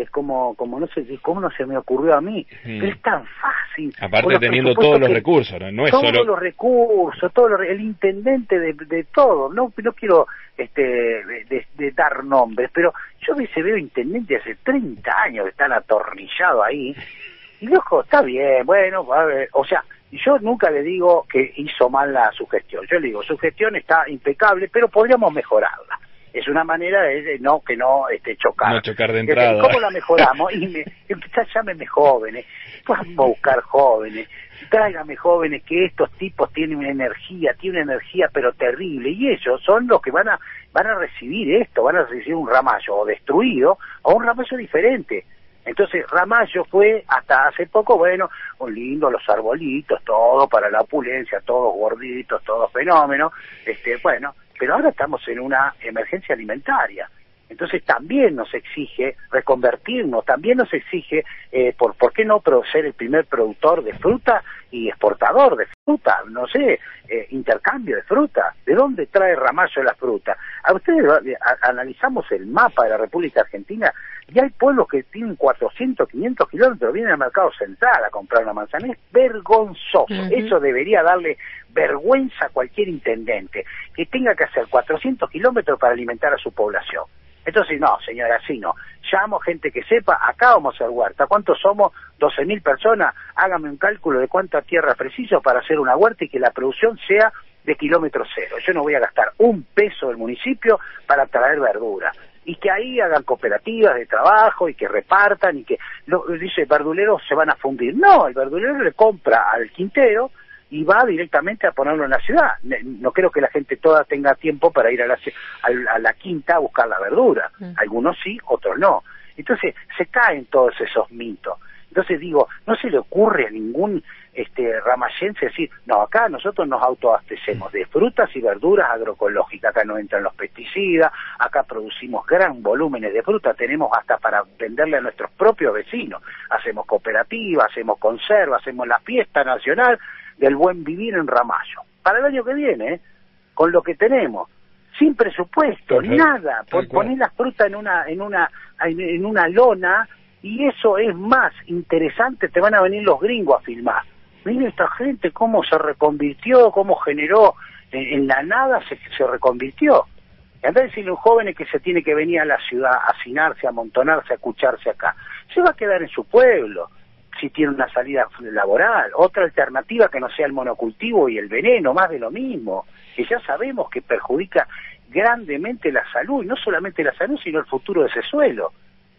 es como, como no sé, ¿cómo no se me ocurrió a mí? Mm. Pero es tan fácil. Aparte teniendo todos los recursos, ¿no? es todos los recursos, todo el intendente de, de todo, no no quiero este de, dar nombres, pero yo a veces veo intendente hace 30 años que están atornillados ahí, y loco, está bien, bueno, o sea, yo nunca le digo que hizo mal la sugestión, yo le digo, su gestión está impecable, pero podríamos mejorarla es una manera de, no que no este chocar. No chocar de entrada. ¿Cómo la mejoramos? y me, llámeme jóvenes, vamos a buscar jóvenes, tráigame jóvenes que estos tipos tienen una energía, tienen una energía pero terrible y ellos son los que van a van a recibir esto, van a recibir un ramallo o destruido o un ramallo diferente. Entonces Ramallo fue hasta hace poco, bueno, un lindo, los arbolitos, todo para la opulencia, todos gorditos, todos fenómenos, este, bueno, pero ahora estamos en una emergencia alimentaria. Entonces también nos exige reconvertirnos, también nos exige, eh, por, ¿por qué no ser el primer productor de fruta y exportador de fruta? No sé, eh, intercambio de fruta. ¿De dónde trae Ramallo la fruta? A ustedes analizamos el mapa de la República Argentina y hay pueblos que tienen 400, 500 kilómetros, vienen al mercado central a comprar una manzana. Es vergonzoso. Eso debería darle vergüenza a cualquier intendente que tenga que hacer 400 kilómetros para alimentar a su población. Entonces, no, señora, así no. Llamo gente que sepa, acá vamos a hacer huerta. ¿Cuántos somos? 12.000 personas. Hágame un cálculo de cuánta tierra preciso para hacer una huerta y que la producción sea de kilómetro cero. Yo no voy a gastar un peso del municipio para traer verdura. Y que ahí hagan cooperativas de trabajo y que repartan y que, lo, dice, verduleros se van a fundir. No, el verdulero le compra al quintero y va directamente a ponerlo en la ciudad. No creo que la gente toda tenga tiempo para ir a la, a la quinta a buscar la verdura. Mm. Algunos sí, otros no. Entonces se caen todos esos mitos. Entonces digo, no se le ocurre a ningún este ramayense decir, no, acá nosotros nos autoabastecemos de frutas y verduras agroecológicas, acá no entran los pesticidas, acá producimos gran volúmenes de fruta, tenemos hasta para venderle a nuestros propios vecinos, hacemos cooperativa, hacemos conserva, hacemos la fiesta nacional del buen vivir en Ramallo. Para el año que viene, ¿eh? con lo que tenemos, sin presupuesto, nada, poner la fruta en una, en una, en una lona, y eso es más interesante, te van a venir los gringos a filmar mire esta gente cómo se reconvirtió, cómo generó en, la nada, se, se reconvirtió. Y anda a decirle a un joven que se tiene que venir a la ciudad a hacinarse, a amontonarse, a escucharse acá. Se va a quedar en su pueblo si tiene una salida laboral. Otra alternativa que no sea el monocultivo y el veneno, más de lo mismo, que ya sabemos que perjudica grandemente la salud, y no solamente la salud, sino el futuro de ese suelo.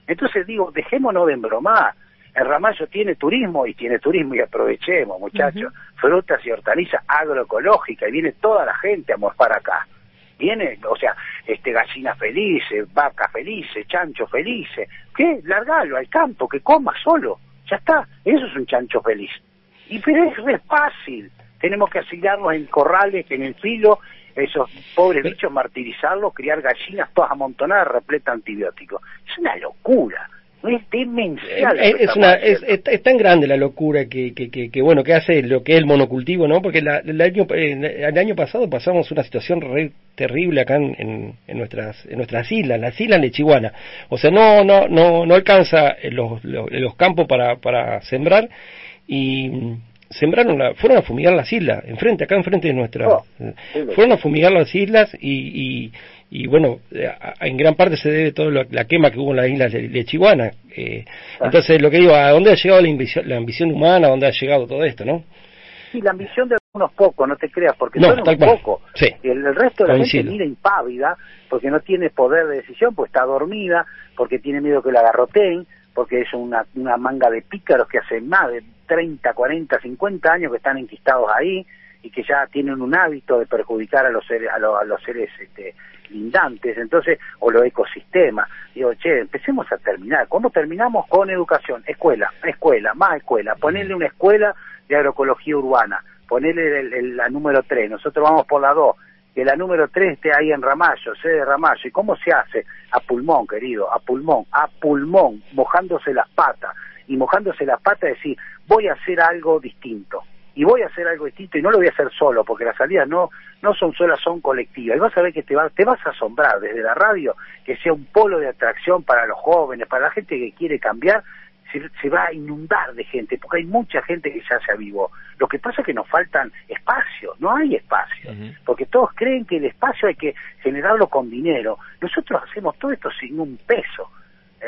Entonces digo, dejémonos de embromar el Ramallo tiene turismo y tiene turismo y aprovechemos, muchachos. Frutas y hortalizas agroecológicas y viene toda la gente a morfar acá. Viene, o sea, este gallinas felices, vacas felices, chancho felices. ¿Qué? Largalo al campo, que coma solo. Ya está. Eso es un chancho feliz. Y pero es, fácil. Tenemos que asignarlos en corrales, en el filo, esos pobres bichos, martirizarlos, criar gallinas todas amontonadas, repleta antibióticos. Es una locura. Es eh, Es, una, es, es, tan grande la locura que, que, que, bueno, que hace lo que es el monocultivo, ¿no? Porque la, el, año, eh, el año pasado pasamos una situación re terrible acá en, en, nuestras en nuestras islas, las islas de Chihuahua. O sea, no no no no alcanza los, los, los campos para, para sembrar y sembraron la, fueron a fumigar las islas, enfrente, acá enfrente de nuestra, oh, fueron a fumigar las islas y, y y bueno, en gran parte se debe toda la quema que hubo en las islas de, Chihuahua. Eh, ah. Entonces, lo que digo, ¿a dónde ha llegado la ambición, la ambición humana? ¿A dónde ha llegado todo esto, no? Sí, la ambición de algunos pocos, no te creas, porque no, son un poco. El, resto de la gente mira impávida, porque no tiene poder de decisión, pues está dormida, porque tiene miedo que la agarroteen, porque es una, una manga de pícaros que hace más de 30, 40, 50 años que están enquistados ahí y que ya tienen un hábito de perjudicar a los seres, a, los, a los seres este, lindantes, entonces, o los ecosistemas. Digo, che, empecemos a terminar. ¿Cómo terminamos? Con educación, escuela, escuela, más escuela, ponerle una escuela de agroecología urbana, ponerle la número 3, nosotros vamos por la 2, que la número 3 esté ahí en Ramallo, sede de Ramallo. ¿Y cómo se hace? A pulmón, querido, a pulmón, a pulmón, mojándose las patas. Y mojándose las patas decir, voy a hacer algo distinto y voy a hacer algo distinto y no lo voy a hacer solo, porque las salidas no, no son solas, son colectivas. Y vas a ver que te, va, te vas a asombrar desde la radio que sea un polo de atracción para los jóvenes, para la gente que quiere cambiar, se, va a inundar de gente, porque hay mucha gente que ya se avivó. Lo que pasa es que nos faltan espacios, no hay espacio, porque todos creen que el espacio hay que generarlo con dinero. Nosotros hacemos todo esto sin un peso.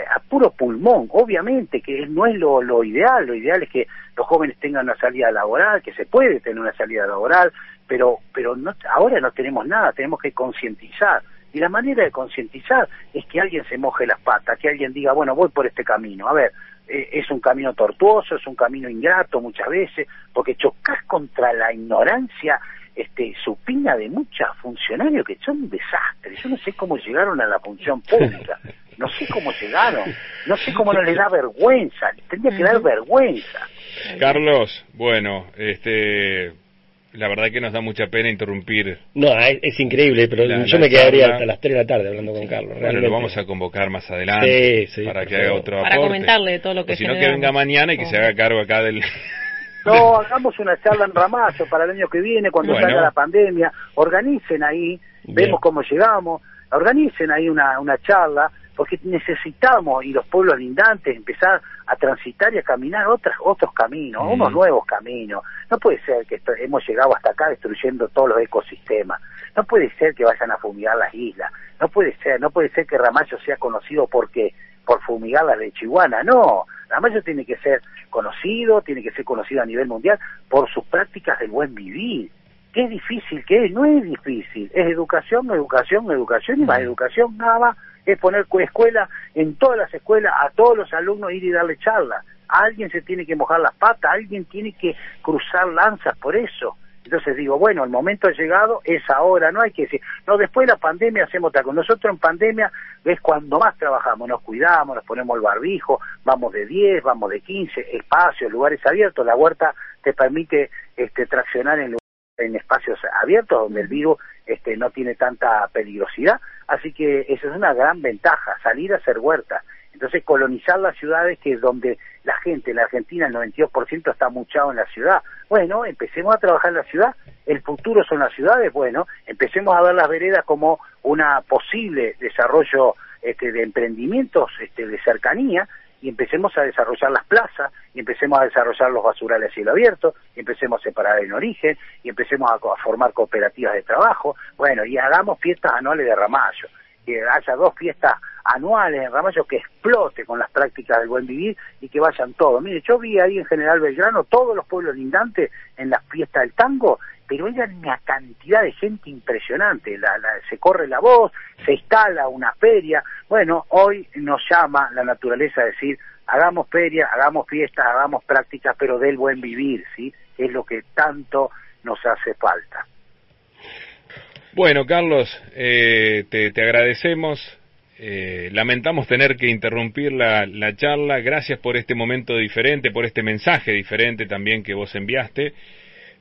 A puro pulmón, obviamente que no es lo, lo ideal, lo ideal es que los jóvenes tengan una salida laboral, que se puede tener una salida laboral, pero, pero no, ahora no tenemos nada, tenemos que concientizar. Y la manera de concientizar es que alguien se moje las patas, que alguien diga, bueno, voy por este camino. A ver, eh, es un camino tortuoso, es un camino ingrato muchas veces, porque chocas contra la ignorancia este, supina de muchos funcionarios que son un desastre. Yo no sé cómo llegaron a la función pública. No sé cómo llegaron. No sé cómo no les da vergüenza. Tendría que dar vergüenza. Carlos, bueno, este, la verdad que nos da mucha pena interrumpir. No, es, increíble, pero yo me quedaría hasta las 3 de la tarde hablando con Carlos. Bueno, lo vamos a convocar más adelante para que haga otro Para comentarle todo lo que o Si no, que venga mañana y que se haga cargo acá del... No, hagamos una charla en Ramallo para el año que viene, cuando salga la pandemia. Organicen ahí, vemos cómo llegamos. Organicen ahí una, una charla porque necesitamos, y los pueblos lindantes, empezar a transitar y a caminar otras, otros caminos, unos nuevos caminos. No puede ser que hemos llegado hasta acá destruyendo todos los ecosistemas. No puede ser que vayan a fumigar las islas. No puede ser, no puede ser que Ramallo sea conocido porque por fumigar las de Chihuahua. No, Ramallo tiene que ser conocido, tiene que ser conocido a nivel mundial por sus prácticas del buen vivir. ¿Qué difícil que es? No es difícil. Es educación, educación, educación y más educación, nada más es poner escuela en todas las escuelas, a todos los alumnos ir y darle charla. Alguien se tiene que mojar las patas, alguien tiene que cruzar lanzas por eso. Entonces digo, bueno, el momento ha llegado, es ahora, no hay que decir, no, después de la pandemia hacemos cosa. Nosotros en pandemia es cuando más trabajamos, nos cuidamos, nos ponemos el barbijo, vamos de 10, vamos de 15, espacios, lugares abiertos, la huerta te permite este, traccionar en, en espacios abiertos donde el virus este, no tiene tanta peligrosidad, así que esa es una gran ventaja, salir a hacer huerta. Entonces, colonizar las ciudades, que es donde la gente, en la Argentina, el 92% está muchado en la ciudad. Bueno, empecemos a trabajar en la ciudad. El futuro son las ciudades. Bueno, empecemos a ver las veredas como una posible desarrollo este, de emprendimientos este, de cercanía y empecemos a desarrollar las plazas, y empecemos a desarrollar los basurales a cielo abierto, y empecemos a separar en origen, y empecemos a, a formar cooperativas de trabajo, bueno, y hagamos fiestas anuales de Ramallo, que haya dos fiestas anuales en Ramallo que explote con las prácticas del buen vivir y que vayan todos. Mire, yo vi ahí en General Belgrano todos los pueblos lindantes en las fiestas del tango, pero hay una cantidad de gente impresionante, la, la, se corre la voz, se instala una feria. Bueno, hoy nos llama la naturaleza a decir, hagamos feria, hagamos fiestas, hagamos prácticas, pero del buen vivir, ¿sí? Es lo que tanto nos hace falta. Bueno, Carlos, eh, te, te, agradecemos. Eh, lamentamos tener que interrumpir la, la, charla. Gracias por este momento diferente, por este mensaje diferente también que vos enviaste.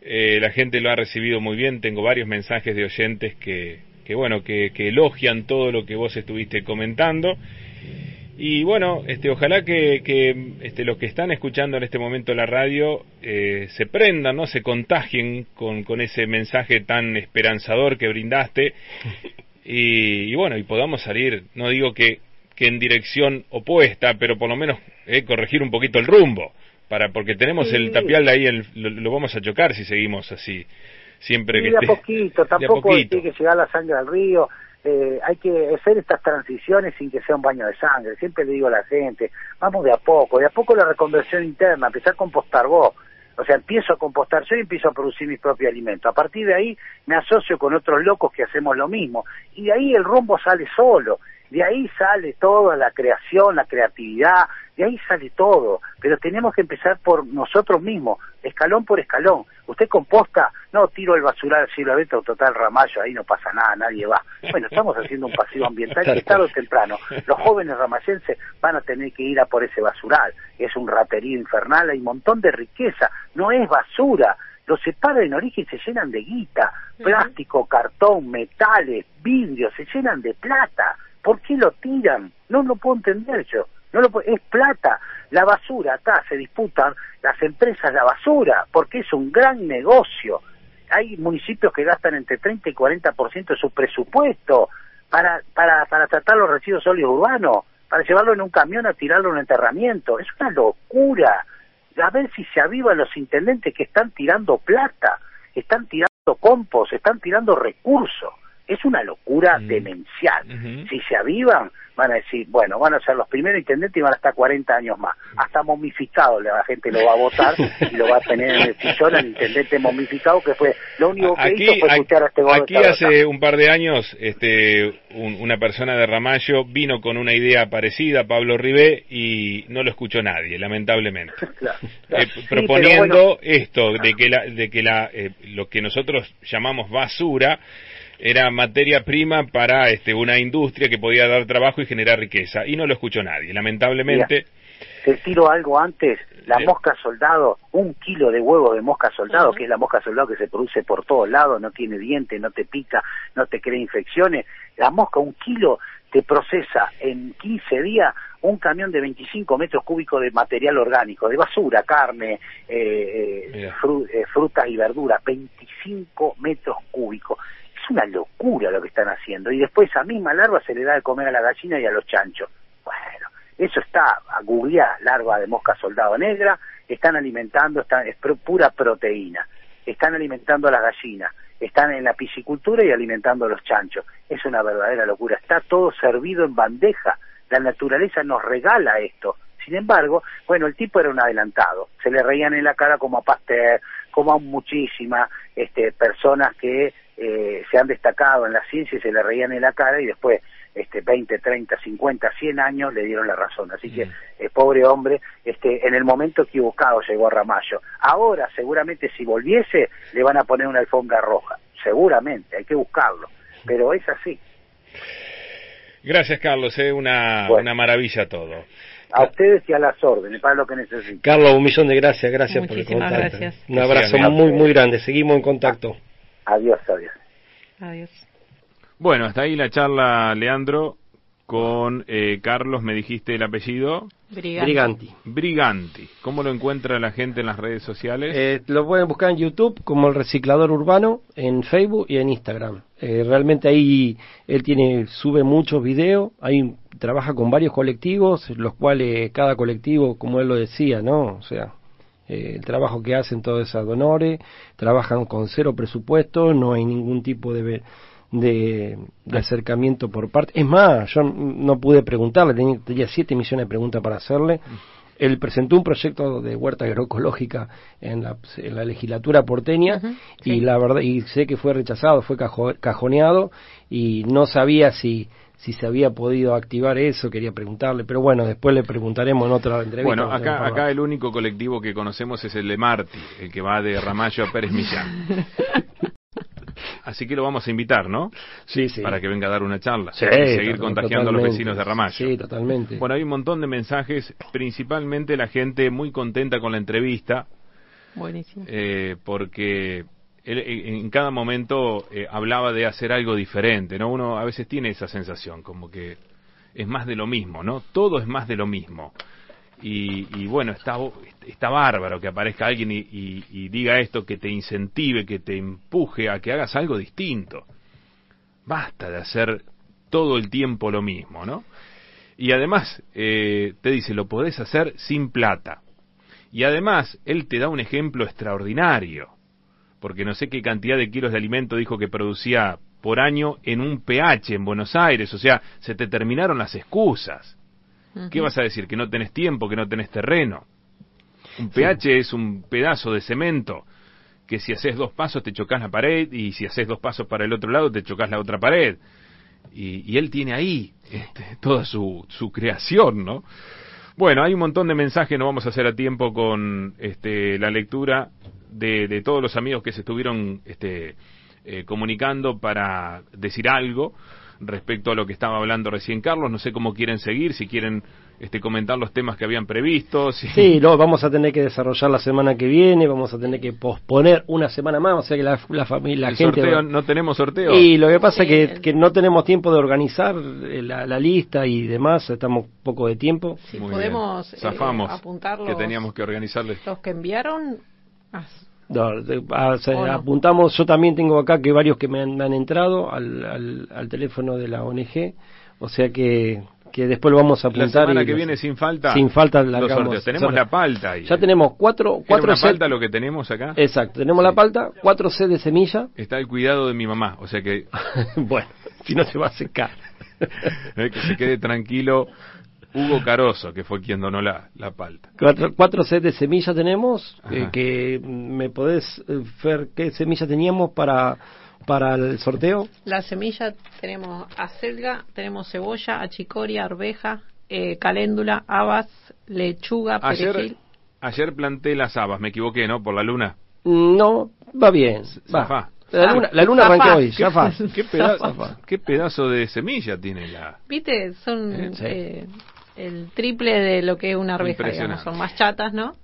Eh, la gente lo ha recibido muy bien. Tengo varios mensajes de oyentes que, que bueno, que, que elogian todo lo que vos estuviste comentando. Y bueno, este, ojalá que, que este, los que están escuchando en este momento la radio eh, se prendan, ¿no? se contagien con, con, ese mensaje tan esperanzador que brindaste. Y, y, bueno, y podamos salir, no digo que, que en dirección opuesta, pero por lo menos eh, corregir un poquito el rumbo, para porque tenemos sí. el tapial de ahí, el, lo, lo, vamos a chocar si seguimos así, siempre que de esté, a poquito, tampoco tiene que llegar la sangre al río eh, hay que hacer estas transiciones sin que sea un baño de sangre. Siempre le digo a la gente, vamos de a poco, de a poco la reconversión interna, empezar a compostar vos. O sea, empiezo a compostar yo y empiezo a producir mis propios alimentos. A partir de ahí me asocio con otros locos que hacemos lo mismo. Y de ahí el rumbo sale solo. De ahí sale toda la creación, la creatividad, de ahí sale todo. Pero tenemos que empezar por nosotros mismos, escalón por escalón. Usted composta, no tiro el basural al cielo abierto, total ramallo, ahí no pasa nada, nadie va. Bueno, estamos haciendo un pasivo ambiental que tarde o temprano los jóvenes ramayenses van a tener que ir a por ese basural. Es un raterío infernal, hay un montón de riqueza, no es basura. Los separan en origen y se llenan de guita, plástico, cartón, metales, vidrio, se llenan de plata. ¿Por qué lo tiran? No lo puedo entender yo. No lo puedo, es plata. La basura, acá se disputan las empresas la basura, porque es un gran negocio. Hay municipios que gastan entre 30 y 40% de su presupuesto para, para, para tratar los residuos sólidos urbanos, para llevarlo en un camión a tirarlo en un enterramiento. Es una locura. A ver si se avivan los intendentes que están tirando plata, están tirando compost, están tirando recursos es una locura mm. demencial. Uh -huh. Si se avivan, van a decir, bueno, van a ser los primeros intendentes y van a estar 40 años más. Hasta momificado la gente lo va a votar y lo va a tener en el sillón al intendente momificado que fue lo único que aquí, hizo fue escuchar a este gordo Aquí hace un par de años este, un, una persona de Ramallo vino con una idea parecida, Pablo Ribé, y no lo escuchó nadie, lamentablemente. claro, claro. Eh, sí, proponiendo bueno. esto, de que, la, de que la, eh, lo que nosotros llamamos basura, era materia prima para este, una industria que podía dar trabajo y generar riqueza. Y no lo escuchó nadie, lamentablemente. Mira, te tiro algo antes, la eh. mosca soldado, un kilo de huevo de mosca soldado, uh -huh. que es la mosca soldado que se produce por todos lados, no tiene dientes, no te pica, no te crea infecciones. La mosca, un kilo, te procesa en 15 días un camión de 25 metros cúbicos de material orgánico, de basura, carne, eh, eh fru eh, frutas y verduras, 25 metros cúbicos una locura lo que están haciendo. Y después esa misma larva se le da de comer a la gallina y a los chanchos. Bueno, eso está, a larva de mosca soldado negra, están alimentando, están, es pura proteína. Están alimentando a las gallinas, están en la piscicultura y alimentando a los chanchos. Es una verdadera locura. Está todo servido en bandeja. La naturaleza nos regala esto. Sin embargo, bueno, el tipo era un adelantado. Se le reían en la cara como a Pasteur, como a muchísimas este, personas que eh, se han destacado en la ciencia y se le reían en la cara y después este 20, 30, 50, 100 años le dieron la razón. Así que el pobre hombre, este, en el momento equivocado llegó a Ramallo. Ahora, seguramente, si volviese, le van a poner una alfombra roja. Seguramente, hay que buscarlo. Pero es así. Gracias, Carlos. Es una, Bueno. una maravilla todo. A ustedes y a las órdenes, para lo que necesiten. Carlos, un millón de gracias, gracias por el contacto. gracias. Un abrazo muy, muy grande. Seguimos en contacto. Adiós, adiós. Adiós. Bueno, hasta ahí la charla, Leandro, con eh, Carlos, me dijiste el apellido. Briganti. Briganti. ¿Cómo lo encuentra la gente en las redes sociales? Eh, lo pueden buscar en YouTube como el reciclador urbano, en Facebook y en Instagram. Eh, realmente ahí él tiene sube muchos videos, ahí trabaja con varios colectivos, los cuales cada colectivo, como él lo decía, ¿no? O sea, eh, el trabajo que hacen todos esos donores, trabajan con cero presupuesto, no hay ningún tipo de, de, de acercamiento por parte. Es más, yo no pude preguntarle, tenía, tenía siete millones de preguntas para hacerle. Él presentó un proyecto de huerta agroecológica en la, en la legislatura porteña y sí. la verdad y sé que fue rechazado, fue cajo- cajoneado y no sabía si si se había podido activar eso, quería preguntarle, pero bueno, después le preguntaremos en otra entrevista. Bueno, acá, acá el único colectivo que conocemos es el de Marti, el que va de Ramallo a Pérez Millán. Así que lo vamos a invitar, ¿no? Sí, sí. Para que venga a dar una charla. Sí, y seguir contagiando a los vecinos de Ramallo. Sí, totalmente. Bueno, hay un montón de mensajes, principalmente la gente muy contenta con la entrevista, Buenísimo. eh, porque él eh, en cada momento eh, hablaba de hacer algo diferente, ¿no? Uno a veces tiene esa sensación, como que es más de lo mismo, ¿no? Todo es más de lo mismo. Y, y bueno, está, está bárbaro que aparezca alguien y, y- diga esto, que te incentive, que te empuje a que hagas algo distinto. Basta de hacer todo el tiempo lo mismo, ¿no? Y además, eh, te dice, lo podés hacer sin plata. Y además, él te da un ejemplo extraordinario, porque no sé qué cantidad de kilos de alimento dijo que producía por año en un pH en Buenos Aires, o sea, se te terminaron las excusas. ¿Qué vas a decir? ¿Que no tenés tiempo, que no tenés terreno? Un pH es un pedazo de cemento que si haces dos pasos te chocas la pared y si haces dos pasos para el otro lado te chocas la otra pared. Y, y él tiene ahí este, toda su, su creación, ¿no? Bueno, hay un montón de mensajes, no vamos a hacer a tiempo con este, la lectura de, de todos los amigos que se estuvieron este, eh, comunicando para decir algo respecto a lo que estaba hablando recién Carlos. No sé cómo quieren seguir, si quieren este, comentar los temas que habían previsto. si- Sí, lo vamos a tener que desarrollar la semana que viene, vamos a tener que posponer una semana más, o sea que la, la familia, la el gente... sorteo, no tenemos sorteo. Y lo que pasa es Sí. que, que no tenemos tiempo de organizar eh, la, la lista y demás, estamos poco de tiempo. Si Muy podemos eh, Zafamos, apuntar que los, teníamos que organizarles. los que enviaron. ah, Apuntamos, yo también tengo acá que varios que me han, me han entrado al, al, al teléfono de la ONG, o sea que, que después lo vamos a La apuntar. semana y que los- viene sin falta. Sin falta los sorteos. Tenemos la palta ahí. Ya tenemos cuatro, ¿Era cuatro una set- palta lo que tenemos acá? Exacto, tenemos la palta, cuatro C de semilla. Está el cuidado de mi mamá, o sea que, bueno, si no se va a secar. eh, que se quede tranquilo Hugo Caroso, que fue quien donó la, la palta. Cuatro, cuatro sets de semilla tenemos, eh, que me podés eh, ver qué semilla teníamos para, para el sorteo. La semilla tenemos acelga, tenemos cebolla, achicoria, arveja, eh, caléndula, habas, lechuga, Ayer, perejil. ayer planté las habas, me equivoqué, ¿no? Por la luna. Mm, No, va bien. Va. Zafá. La luna, la luna arrancó hoy. ¿Qué pedazo, ¿Qué pedazo de semilla tiene la...? ¿Viste? Son Eh, sí. eh, el triple de lo que es una arveja, digamos. Son más chatas, ¿no?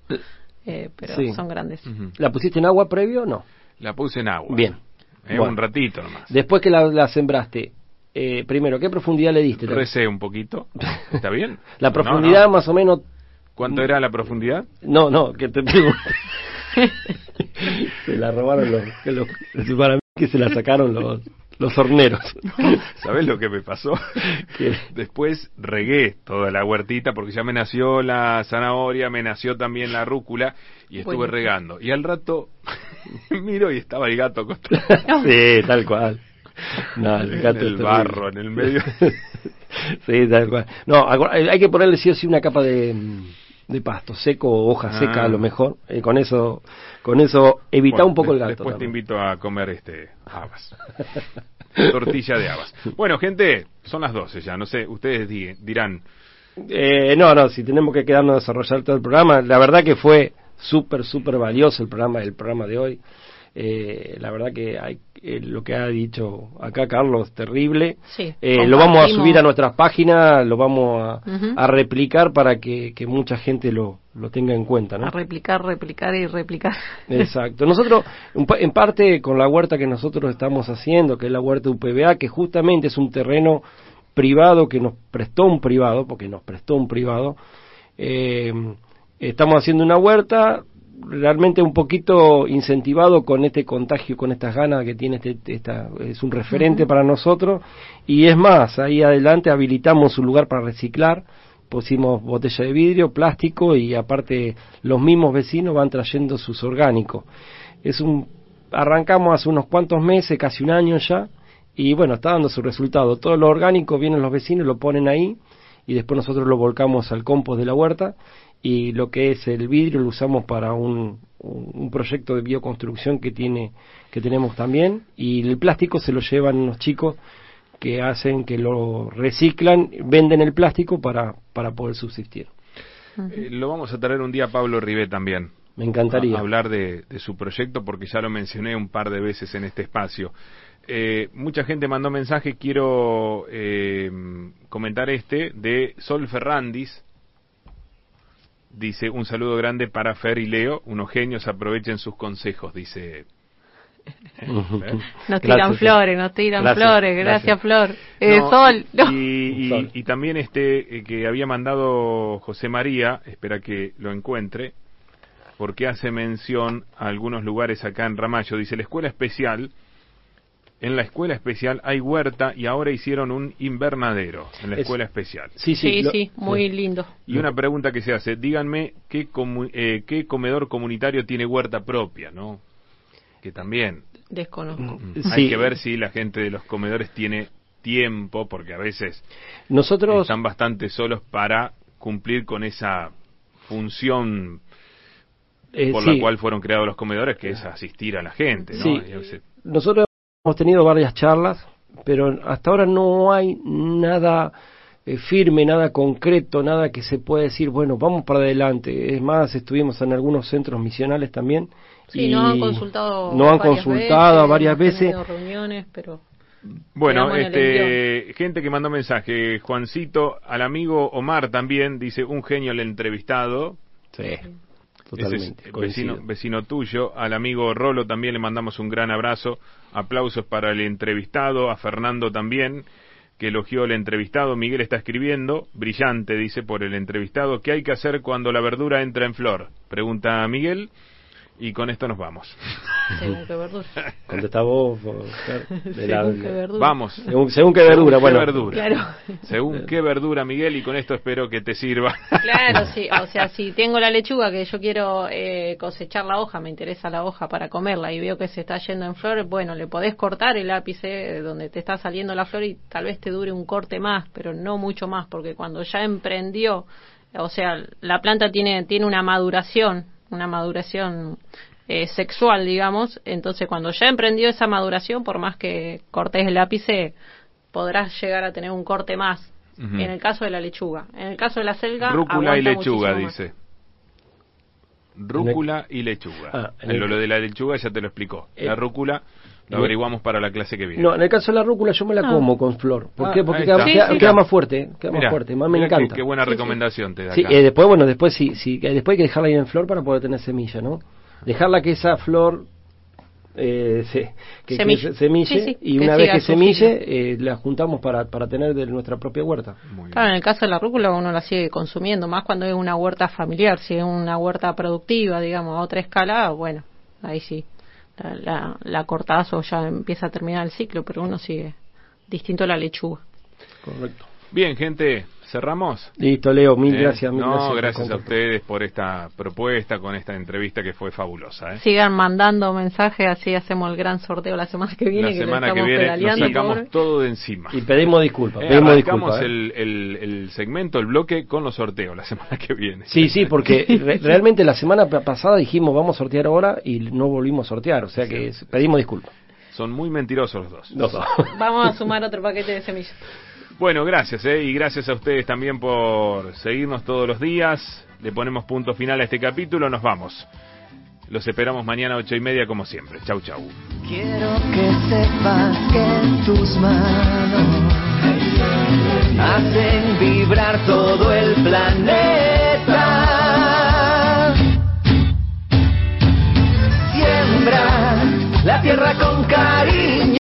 Eh, pero Sí. son grandes. ¿La pusiste en agua previo o no? La puse en agua. Bien. Eh, Bueno. Un ratito nomás. Después que la, la sembraste, eh, primero, ¿qué profundidad le diste? Recé un poquito. ¿Está bien? La profundidad no. más o menos... ¿Cuánto era la profundidad? No, no, que te pregunto. se la robaron los, que los... Para mí que se la sacaron los, los horneros. ¿Sabes lo que me pasó? ¿Qué? Después regué toda la huertita porque ya me nació la zanahoria, me nació también la rúcula y estuve regando. Y al rato miro y estaba el gato acostado sí, tal cual. No, el gato el barro, en el medio. sí, tal cual. No, acu- hay que ponerle sí o sí una capa de, de pasto, seco o hoja Ah. seca a lo mejor. Eh, con eso con eso evita Bueno, un poco el gasto. Después te invito a comer este habas. Tortilla de habas. Bueno, gente, son las 12 ya, no sé, ustedes di- dirán, Eh, no, no, si tenemos que quedarnos a desarrollar todo el programa, la verdad que fue súper, súper valioso el programa, el programa de hoy. Eh, la verdad que hay, eh, lo que ha dicho acá Carlos, terrible. Sí, Eh, lo vamos a subir a nuestras páginas, lo vamos a, replicar para que, que mucha gente lo, lo tenga en cuenta, ¿no? A replicar, replicar y replicar. Exacto. Nosotros, en parte con la huerta que nosotros estamos haciendo, que es la huerta UPBA, que justamente es un terreno privado que nos prestó un privado, porque nos prestó un privado, eh, estamos haciendo una huerta realmente un poquito incentivado con este contagio, con estas ganas que tiene este, esta, es un referente para nosotros y es más, ahí adelante habilitamos un lugar para reciclar, pusimos botella de vidrio, plástico y aparte los mismos vecinos van trayendo sus orgánicos. Es un arrancamos hace unos cuantos meses, casi un año ya, y bueno, está dando su resultado. Todo lo orgánico vienen los vecinos, lo ponen ahí y después nosotros lo volcamos al compost de la huerta y lo que es el vidrio lo usamos para un, un, proyecto de bioconstrucción que tiene que tenemos también y el plástico se lo llevan unos chicos que hacen que lo reciclan, venden el plástico para, para poder subsistir. eh, lo vamos a traer un día a Pablo Ribé también. Me encantaría. a hablar de, de su proyecto porque ya lo mencioné un par de veces en este espacio. Eh, mucha gente mandó mensaje, quiero eh, comentar este, de Sol Ferrandis. Dice, un saludo grande para Fer y Leo, unos genios, aprovechen sus consejos, dice. Nos tiran Gracias, flores, nos tiran Gracias, flores. Gracias, gracias. Flor. Eh, No, Sol. no. Y, y- Sol. y también este eh, que había mandado José María, espera que lo encuentre, porque hace mención a algunos lugares acá en Ramallo. Dice, la escuela especial, en la escuela especial hay huerta y ahora hicieron un invernadero en la Es- escuela especial. Sí, Sí, lo- sí, muy lindo. Y una pregunta que se hace, díganme qué, comu- eh, qué comedor comunitario tiene huerta propia, ¿no? Que también Desconozco. hay Sí. que ver si la gente de los comedores tiene tiempo, porque a veces Nosotros están bastante solos para cumplir con esa función eh, por sí, la cual fueron creados los comedores, que es asistir a la gente, ¿no? Sí. Y a veces- nosotros hemos tenido varias charlas, pero hasta ahora no hay nada eh, firme, nada concreto, nada que se pueda decir, bueno, vamos para adelante. Es más, estuvimos en algunos centros misionales también. Sí, y nos han consultado. nos han varias consultado veces, varias veces. reuniones, pero. Bueno, este, gente que mandó mensaje, Juancito, al amigo Omar también, dice, un genio el entrevistado, Sí, Ese totalmente. es vecino, vecino tuyo. Al amigo Rolo también le mandamos un gran abrazo. Aplausos para el entrevistado. A Fernando también, que elogió el entrevistado. Miguel está escribiendo. Brillante, dice, por el entrevistado. ¿Qué hay que hacer cuando la verdura entra en flor? Pregunta Miguel. Y con esto nos vamos. Según qué verdura. Contestá vos. claro, de la- Según qué verdura. Vamos. según, según qué verdura, Según qué bueno. verdura. Claro. Según qué verdura, Miguel. Y con esto espero que te sirva. Claro, sí. O sea, si tengo la lechuga que yo quiero eh, cosechar la hoja, me interesa la hoja para comerla y veo que se está yendo en flor, bueno, le podés cortar el ápice donde te está saliendo la flor y tal vez te dure un corte más, pero no mucho más, porque cuando ya emprendió, o sea, la planta tiene, tiene una maduración, una maduración eh, sexual, digamos, entonces cuando ya emprendió esa maduración, por más que cortes el ápice, podrás llegar a tener un corte más. En el caso de la lechuga. En el caso de la selga. Rúcula y lechuga, dice. Rúcula y lechuga. Ah, en el- lo, lo de la lechuga ya te lo explicó. Eh, la rúcula lo averiguamos para la clase que viene. No, en el caso de la rúcula yo me la Ah. como con flor. ¿Por Ah, qué? Porque ahí queda, queda- Sí, sí. queda más fuerte, queda Mirá, más fuerte, más me qué- encanta. Qué, buena Sí, sí. recomendación te da Sí, acá. eh, después, bueno, después sí, sí, que después hay que dejarla ahí en flor para poder tener semilla, ¿no? Dejarla que esa flor eh, se, que, que Semille. se- semille Sí, sí, y que una vez que semille eh, la juntamos para, para tener de nuestra propia huerta. Muy bien. Claro, en el caso de la rúcula uno la sigue consumiendo, más cuando es una huerta familiar, si es una huerta productiva, digamos, a otra escala, bueno, ahí sí, la, la, la cortás o ya empieza a terminar el ciclo, pero uno sigue distinto a la lechuga. Correcto. Bien, gente, cerramos. Listo, Leo, mil ¿Eh? gracias. Mil no, gracias, a ustedes por esta propuesta, con esta entrevista que fue fabulosa. ¿eh? Sigan mandando mensajes, así hacemos el gran sorteo la semana que viene. La semana que estamos viene nos sacamos todo de encima. Y pedimos disculpas, Eh, pedimos disculpas. ¿eh? el, el, el segmento, el bloque con los sorteos la semana que viene. Sí, sí, porque re- realmente la semana pa- pasada dijimos vamos a sortear ahora y no volvimos a sortear, o sea que pedimos disculpas. Son muy mentirosos los dos. No, no. Vamos a sumar otro paquete de semillas. Bueno, gracias, ¿eh? y gracias a ustedes también por seguirnos todos los días. Le ponemos punto final a este capítulo, nos vamos. Los esperamos mañana a ocho y media como siempre. Chau, chau. Quiero que sepas que tus manos hacen vibrar todo el planeta. Siembra la tierra con cariño.